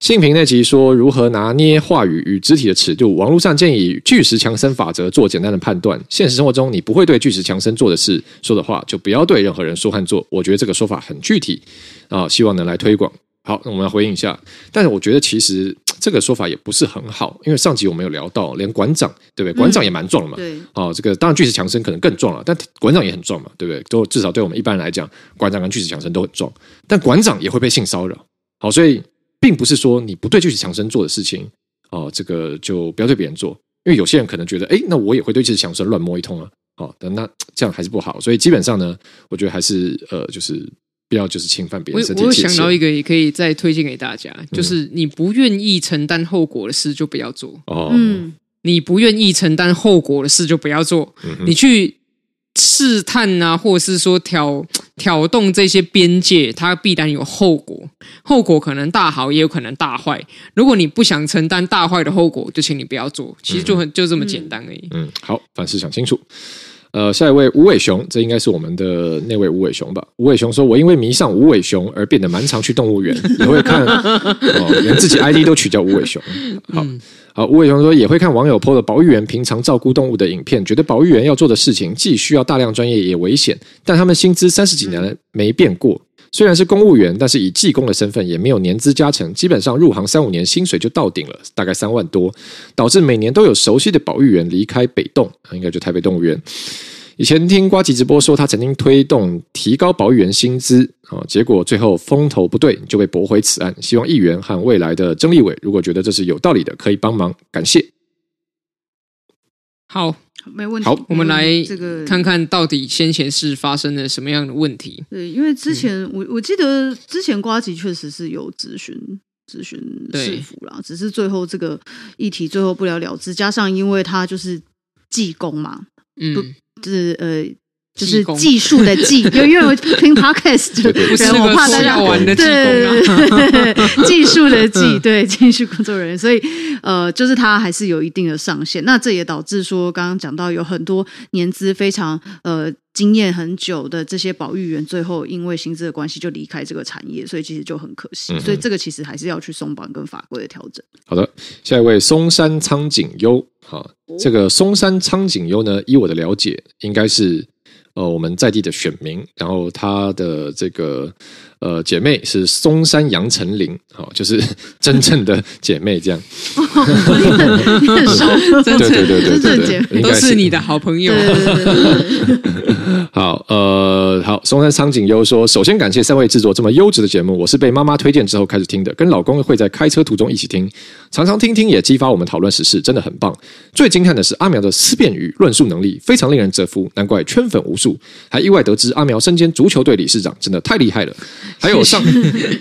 性平那集说如何拿捏话语与肢体的尺度，网络上建议巨石强森法则做简单的判断。现实生活中，你不会对巨石强森做的事说的话，就不要对任何人说和做。我觉得这个说法很具体啊，希望能来推广。好，那我们来回应一下。但是我觉得其实 [tsk] 这个说法也不是很好，因为上集我们有聊到，连馆长对不对？馆长也蛮壮的嘛。对。哦，这个当然巨石强森可能更壮了，但馆长也很壮嘛，对不对？都至少对我们一般人来讲，馆长跟巨石强森都很壮，但馆长也会被性骚扰。好，所以。并不是说你不对巨石强森做的事情哦，这个就不要对别人做，因为有些人可能觉得，哎，那我也会对巨石强森乱摸一通啊，哦，那这样还是不好，所以基本上呢，我觉得还是呃，就是不要就是侵犯别人身体。我我想到一个，也可以再推荐给大家，就是你不愿意承担后果的事就不要做哦，嗯，你不愿意承担后果的事就不要做，嗯、你去。试探啊，或者是说挑挑动这些边界，它必然有后果，后果可能大好，也有可能大坏。如果你不想承担大坏的后果，就请你不要做。其实就很、嗯、就这么简单而已。嗯，好，凡事想清楚。呃，下一位吴伟雄，这应该是我们的那位吴伟雄吧？吴伟雄说：“我因为迷上吴伟雄而变得蛮常去动物园，[laughs] 也会看哦，连自己 ID 都取叫吴伟雄。”好。嗯好，吴伟雄说也会看网友 PO 的保育员平常照顾动物的影片，觉得保育员要做的事情既需要大量专业也危险，但他们薪资三十几年没变过。虽然是公务员，但是以技工的身份也没有年资加成，基本上入行三五年薪水就到顶了，大概三万多，导致每年都有熟悉的保育员离开北动，应该就台北动物园。以前听瓜吉直播说，他曾经推动提高保育员薪资啊，结果最后风头不对，就被驳回此案。希望议员和未来的曾立伟，如果觉得这是有道理的，可以帮忙，感谢。好，没问题。好，我们来这个看看到底先前是发生了什么样的问题。对，因为之前我我记得之前瓜吉确实是有咨询咨询市府啦，只是最后这个议题最后不了了之，加上因为他就是技工嘛，嗯。就是呃，就是技术的技，[laughs] 因为我听 podcast 的人，我怕大家玩的对 [laughs] 技术的技，对技术工作人员，所以呃，就是他还是有一定的上限。那这也导致说，刚刚讲到有很多年资非常呃经验很久的这些保育员，最后因为薪资的关系就离开这个产业，所以其实就很可惜。嗯、所以这个其实还是要去松绑跟法规的调整。好的，下一位松山苍井优。好，这个松山苍井优呢，依我的了解，应该是呃我们在地的选民，然后他的这个呃姐妹是松山杨丞琳，好，就是真正的姐妹这样。[laughs] 对对对对对对，都是你的好朋友。[laughs] 好，呃，好，松山苍井优说，首先感谢三位制作这么优质的节目，我是被妈妈推荐之后开始听的，跟老公会在开车途中一起听，常常听听也激发我们讨论时事，真的很棒。最惊叹的是阿苗的思辨与论述能力非常令人折服，难怪圈粉无数，还意外得知阿苗身兼足球队理事长，真的太厉害了。还有上，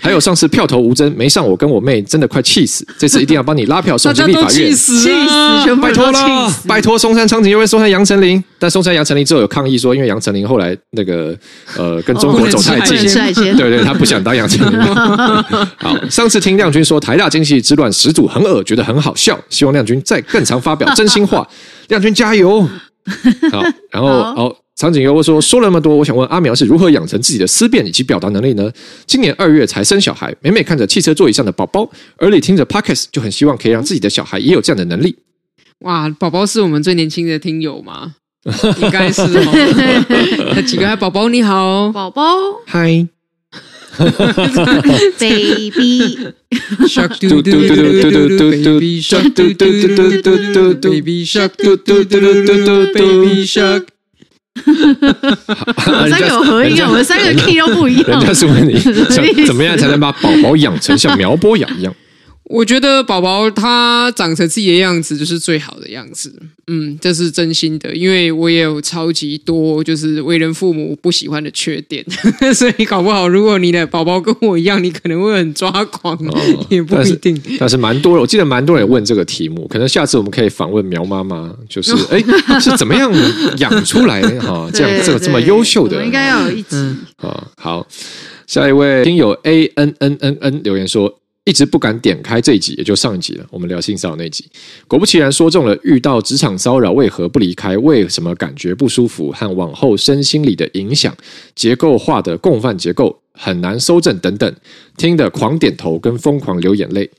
还有上次票投吴峥没上，我跟我妹真的快气死，这次一定要帮你拉票送进立法院，气死，气死，拜托了，拜托松山苍井优为松山杨丞琳，但松山杨丞琳之后有抗议说，因为杨丞琳。后来那个呃，跟中国走太近，对，对对，他不想当杨丞琳。[laughs] 好，上次听亮君说台大经济之乱始祖很恶，觉得很好笑，希望亮君再更常发表真心话。[laughs] 亮君加油！好，然后哦，苍井优说说了那么多，我想问阿苗是如何养成自己的思辨以及表达能力呢？今年二月才生小孩，每每看着汽车座椅上的宝宝，耳里听着 Podcast，就很希望可以让自己的小孩也有这样的能力。哇，宝宝是我们最年轻的听友吗？应该是哦，那几个宝宝你好，宝宝嗨，baby shark 嘟嘟嘟嘟嘟嘟，baby shark 嘟嘟嘟嘟嘟嘟，baby shark 嘟嘟嘟嘟嘟，baby shark。我们三个有合音，我们三个 key 都不一样。人家是问你怎么样才能把宝宝养成像苗波养一样？我觉得宝宝他长成自己的样子就是最好的样子，嗯，这是真心的，因为我也有超级多就是为人父母不喜欢的缺点，[laughs] 所以搞不好如果你的宝宝跟我一样，你可能会很抓狂，哦、[laughs] 也不一定。但是蛮多人，我记得蛮多人问这个题目，可能下次我们可以访问苗妈妈，就是 [laughs] 哎，是怎么样养出来哈？这样这个这么优秀的，应该要有一集。啊、嗯，好，下一位听友 A N N N N 留言说。一直不敢点开这一集，也就上一集了。我们聊性骚扰那集，果不其然说中了。遇到职场骚扰，为何不离开？为什么感觉不舒服？和往后身心理的影响，结构化的共犯结构很难搜证等等，听得狂点头跟疯狂流眼泪。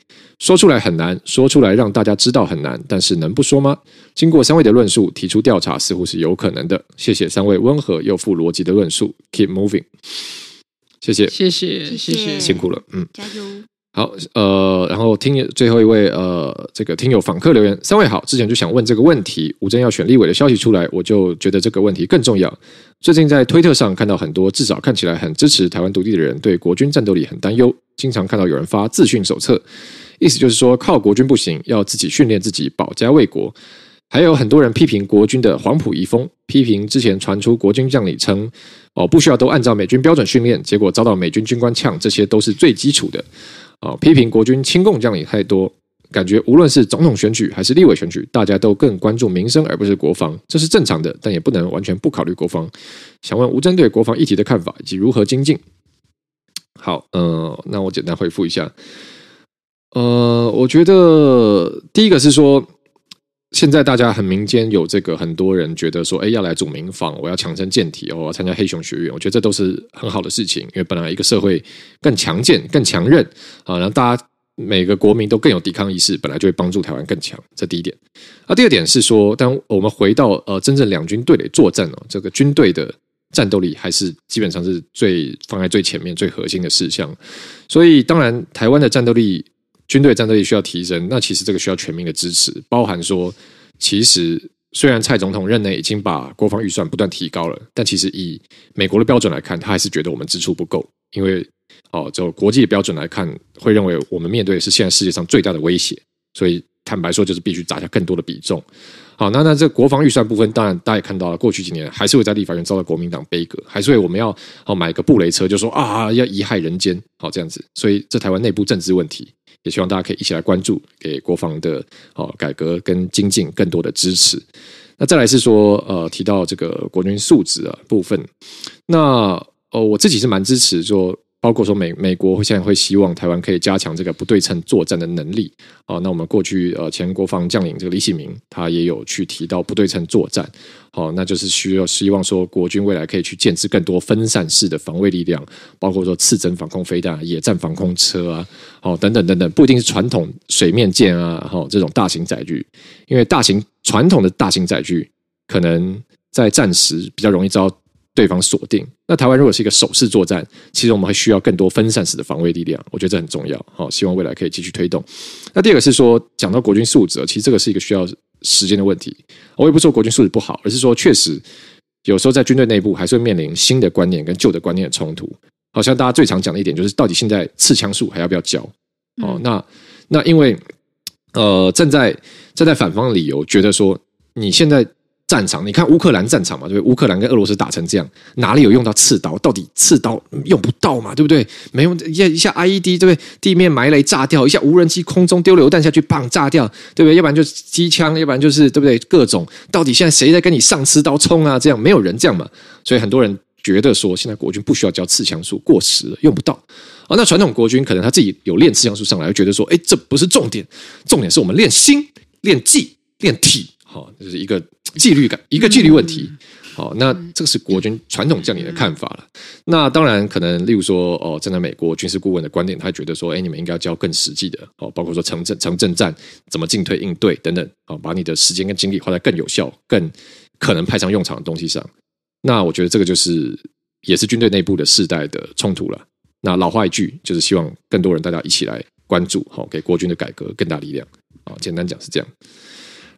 说出来很难，说出来让大家知道很难，但是能不说吗？经过三位的论述，提出调查似乎是有可能的。谢谢三位温和又富逻辑的论述。Keep moving，谢谢，谢谢，谢谢，辛苦了，嗯，加油。好，呃，然后听最后一位，呃，这个听友访客留言，三位好，之前就想问这个问题，吴征要选立委的消息出来，我就觉得这个问题更重要。最近在推特上看到很多至少看起来很支持台湾独立的人，对国军战斗力很担忧，经常看到有人发自训手册，意思就是说靠国军不行，要自己训练自己，保家卫国。还有很多人批评国军的黄埔遗风，批评之前传出国军将领称哦不需要都按照美军标准训练，结果遭到美军军官呛，这些都是最基础的。啊，批评国军亲共将领太多，感觉无论是总统选举还是立委选举，大家都更关注民生而不是国防，这是正常的，但也不能完全不考虑国防。想问吴征对国防议题的看法以及如何精进？好，呃，那我简单回复一下。呃，我觉得第一个是说。现在大家很民间有这个，很多人觉得说，哎，要来组民房，我要强身健体，我要参加黑熊学院，我觉得这都是很好的事情，因为本来一个社会更强健、更强韧啊，然后大家每个国民都更有抵抗意识，本来就会帮助台湾更强。这第一点。啊，第二点是说，当我们回到呃真正两军对垒作战哦，这个军队的战斗力还是基本上是最放在最前面、最核心的事项。所以，当然台湾的战斗力。军队战斗力需要提升，那其实这个需要全民的支持，包含说，其实虽然蔡总统任内已经把国防预算不断提高了，但其实以美国的标准来看，他还是觉得我们支出不够，因为哦，就国际的标准来看，会认为我们面对的是现在世界上最大的威胁，所以坦白说，就是必须砸下更多的比重。好，那那这国防预算部分，当然大家也看到了，过去几年还是会在立法院遭到国民党杯葛，还是会我们要哦买个布雷车，就说啊要贻害人间，好这样子，所以这台湾内部政治问题。也希望大家可以一起来关注，给国防的哦改革跟精进更多的支持。那再来是说，呃，提到这个国军素质啊部分，那呃我自己是蛮支持说。包括说美美国现在会希望台湾可以加强这个不对称作战的能力啊。那我们过去呃前国防将领这个李喜明他也有去提到不对称作战，好，那就是需要希望说国军未来可以去建置更多分散式的防卫力量，包括说刺针防空飞弹、野战防空车啊，好等等等等，不一定是传统水面舰啊，好这种大型载具，因为大型传统的大型载具可能在战时比较容易遭对方锁定。那台湾如果是一个守势作战，其实我们还需要更多分散式的防卫力量，我觉得这很重要。好，希望未来可以继续推动。那第二个是说，讲到国军素质，其实这个是一个需要时间的问题。我也不说国军素质不好，而是说确实有时候在军队内部还是会面临新的观念跟旧的观念的冲突。好像大家最常讲的一点就是，到底现在刺枪术还要不要教？哦、嗯，那那因为呃，站在站在反方的理由，觉得说你现在。战场，你看乌克兰战场嘛，对不对？乌克兰跟俄罗斯打成这样，哪里有用到刺刀？到底刺刀用不到嘛，对不对？没用一下一下 IED，对不对？地面埋雷炸掉，一下无人机空中丢榴弹下去，棒炸掉，对不对？要不然就是机枪，要不然就是对不对？各种到底现在谁在跟你上刺刀冲啊？这样没有人这样嘛，所以很多人觉得说，现在国军不需要教刺枪术，过时了，用不到。哦，那传统国军可能他自己有练刺枪术上来，觉得说，哎，这不是重点，重点是我们练心、练技、练体。好，这是一个纪律感，一个纪律问题。好，那这个是国军传统将领的看法了。那当然，可能例如说，哦，站在美国军事顾问的观点，他觉得说，哎，你们应该要教更实际的，哦，包括说城镇城镇战怎么进退应对等等，哦，把你的时间跟精力花在更有效、更可能派上用场的东西上。那我觉得这个就是也是军队内部的世代的冲突了。那老话一句，就是希望更多人大家一起来关注，好，给国军的改革更大力量。啊，简单讲是这样。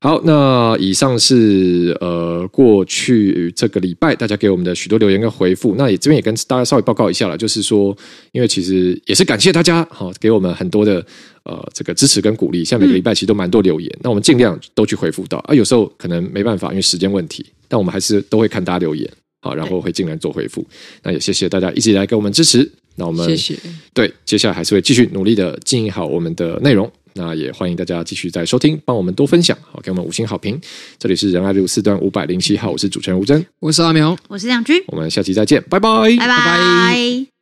好，那以上是呃过去这个礼拜大家给我们的许多留言跟回复。那也这边也跟大家稍微报告一下了，就是说，因为其实也是感谢大家好给我们很多的呃这个支持跟鼓励。像每个礼拜其实都蛮多留言，嗯、那我们尽量都去回复到啊。有时候可能没办法，因为时间问题，但我们还是都会看大家留言，好，然后会尽量做回复。那也谢谢大家一直以来给我们支持。那我们谢谢。对，接下来还是会继续努力的经营好我们的内容。那也欢迎大家继续再收听，帮我们多分享，好，给我们五星好评。这里是仁爱路四段五百零七号，我是主持人吴真，我是阿苗，我是亮君，我们下期再见，拜拜，拜拜。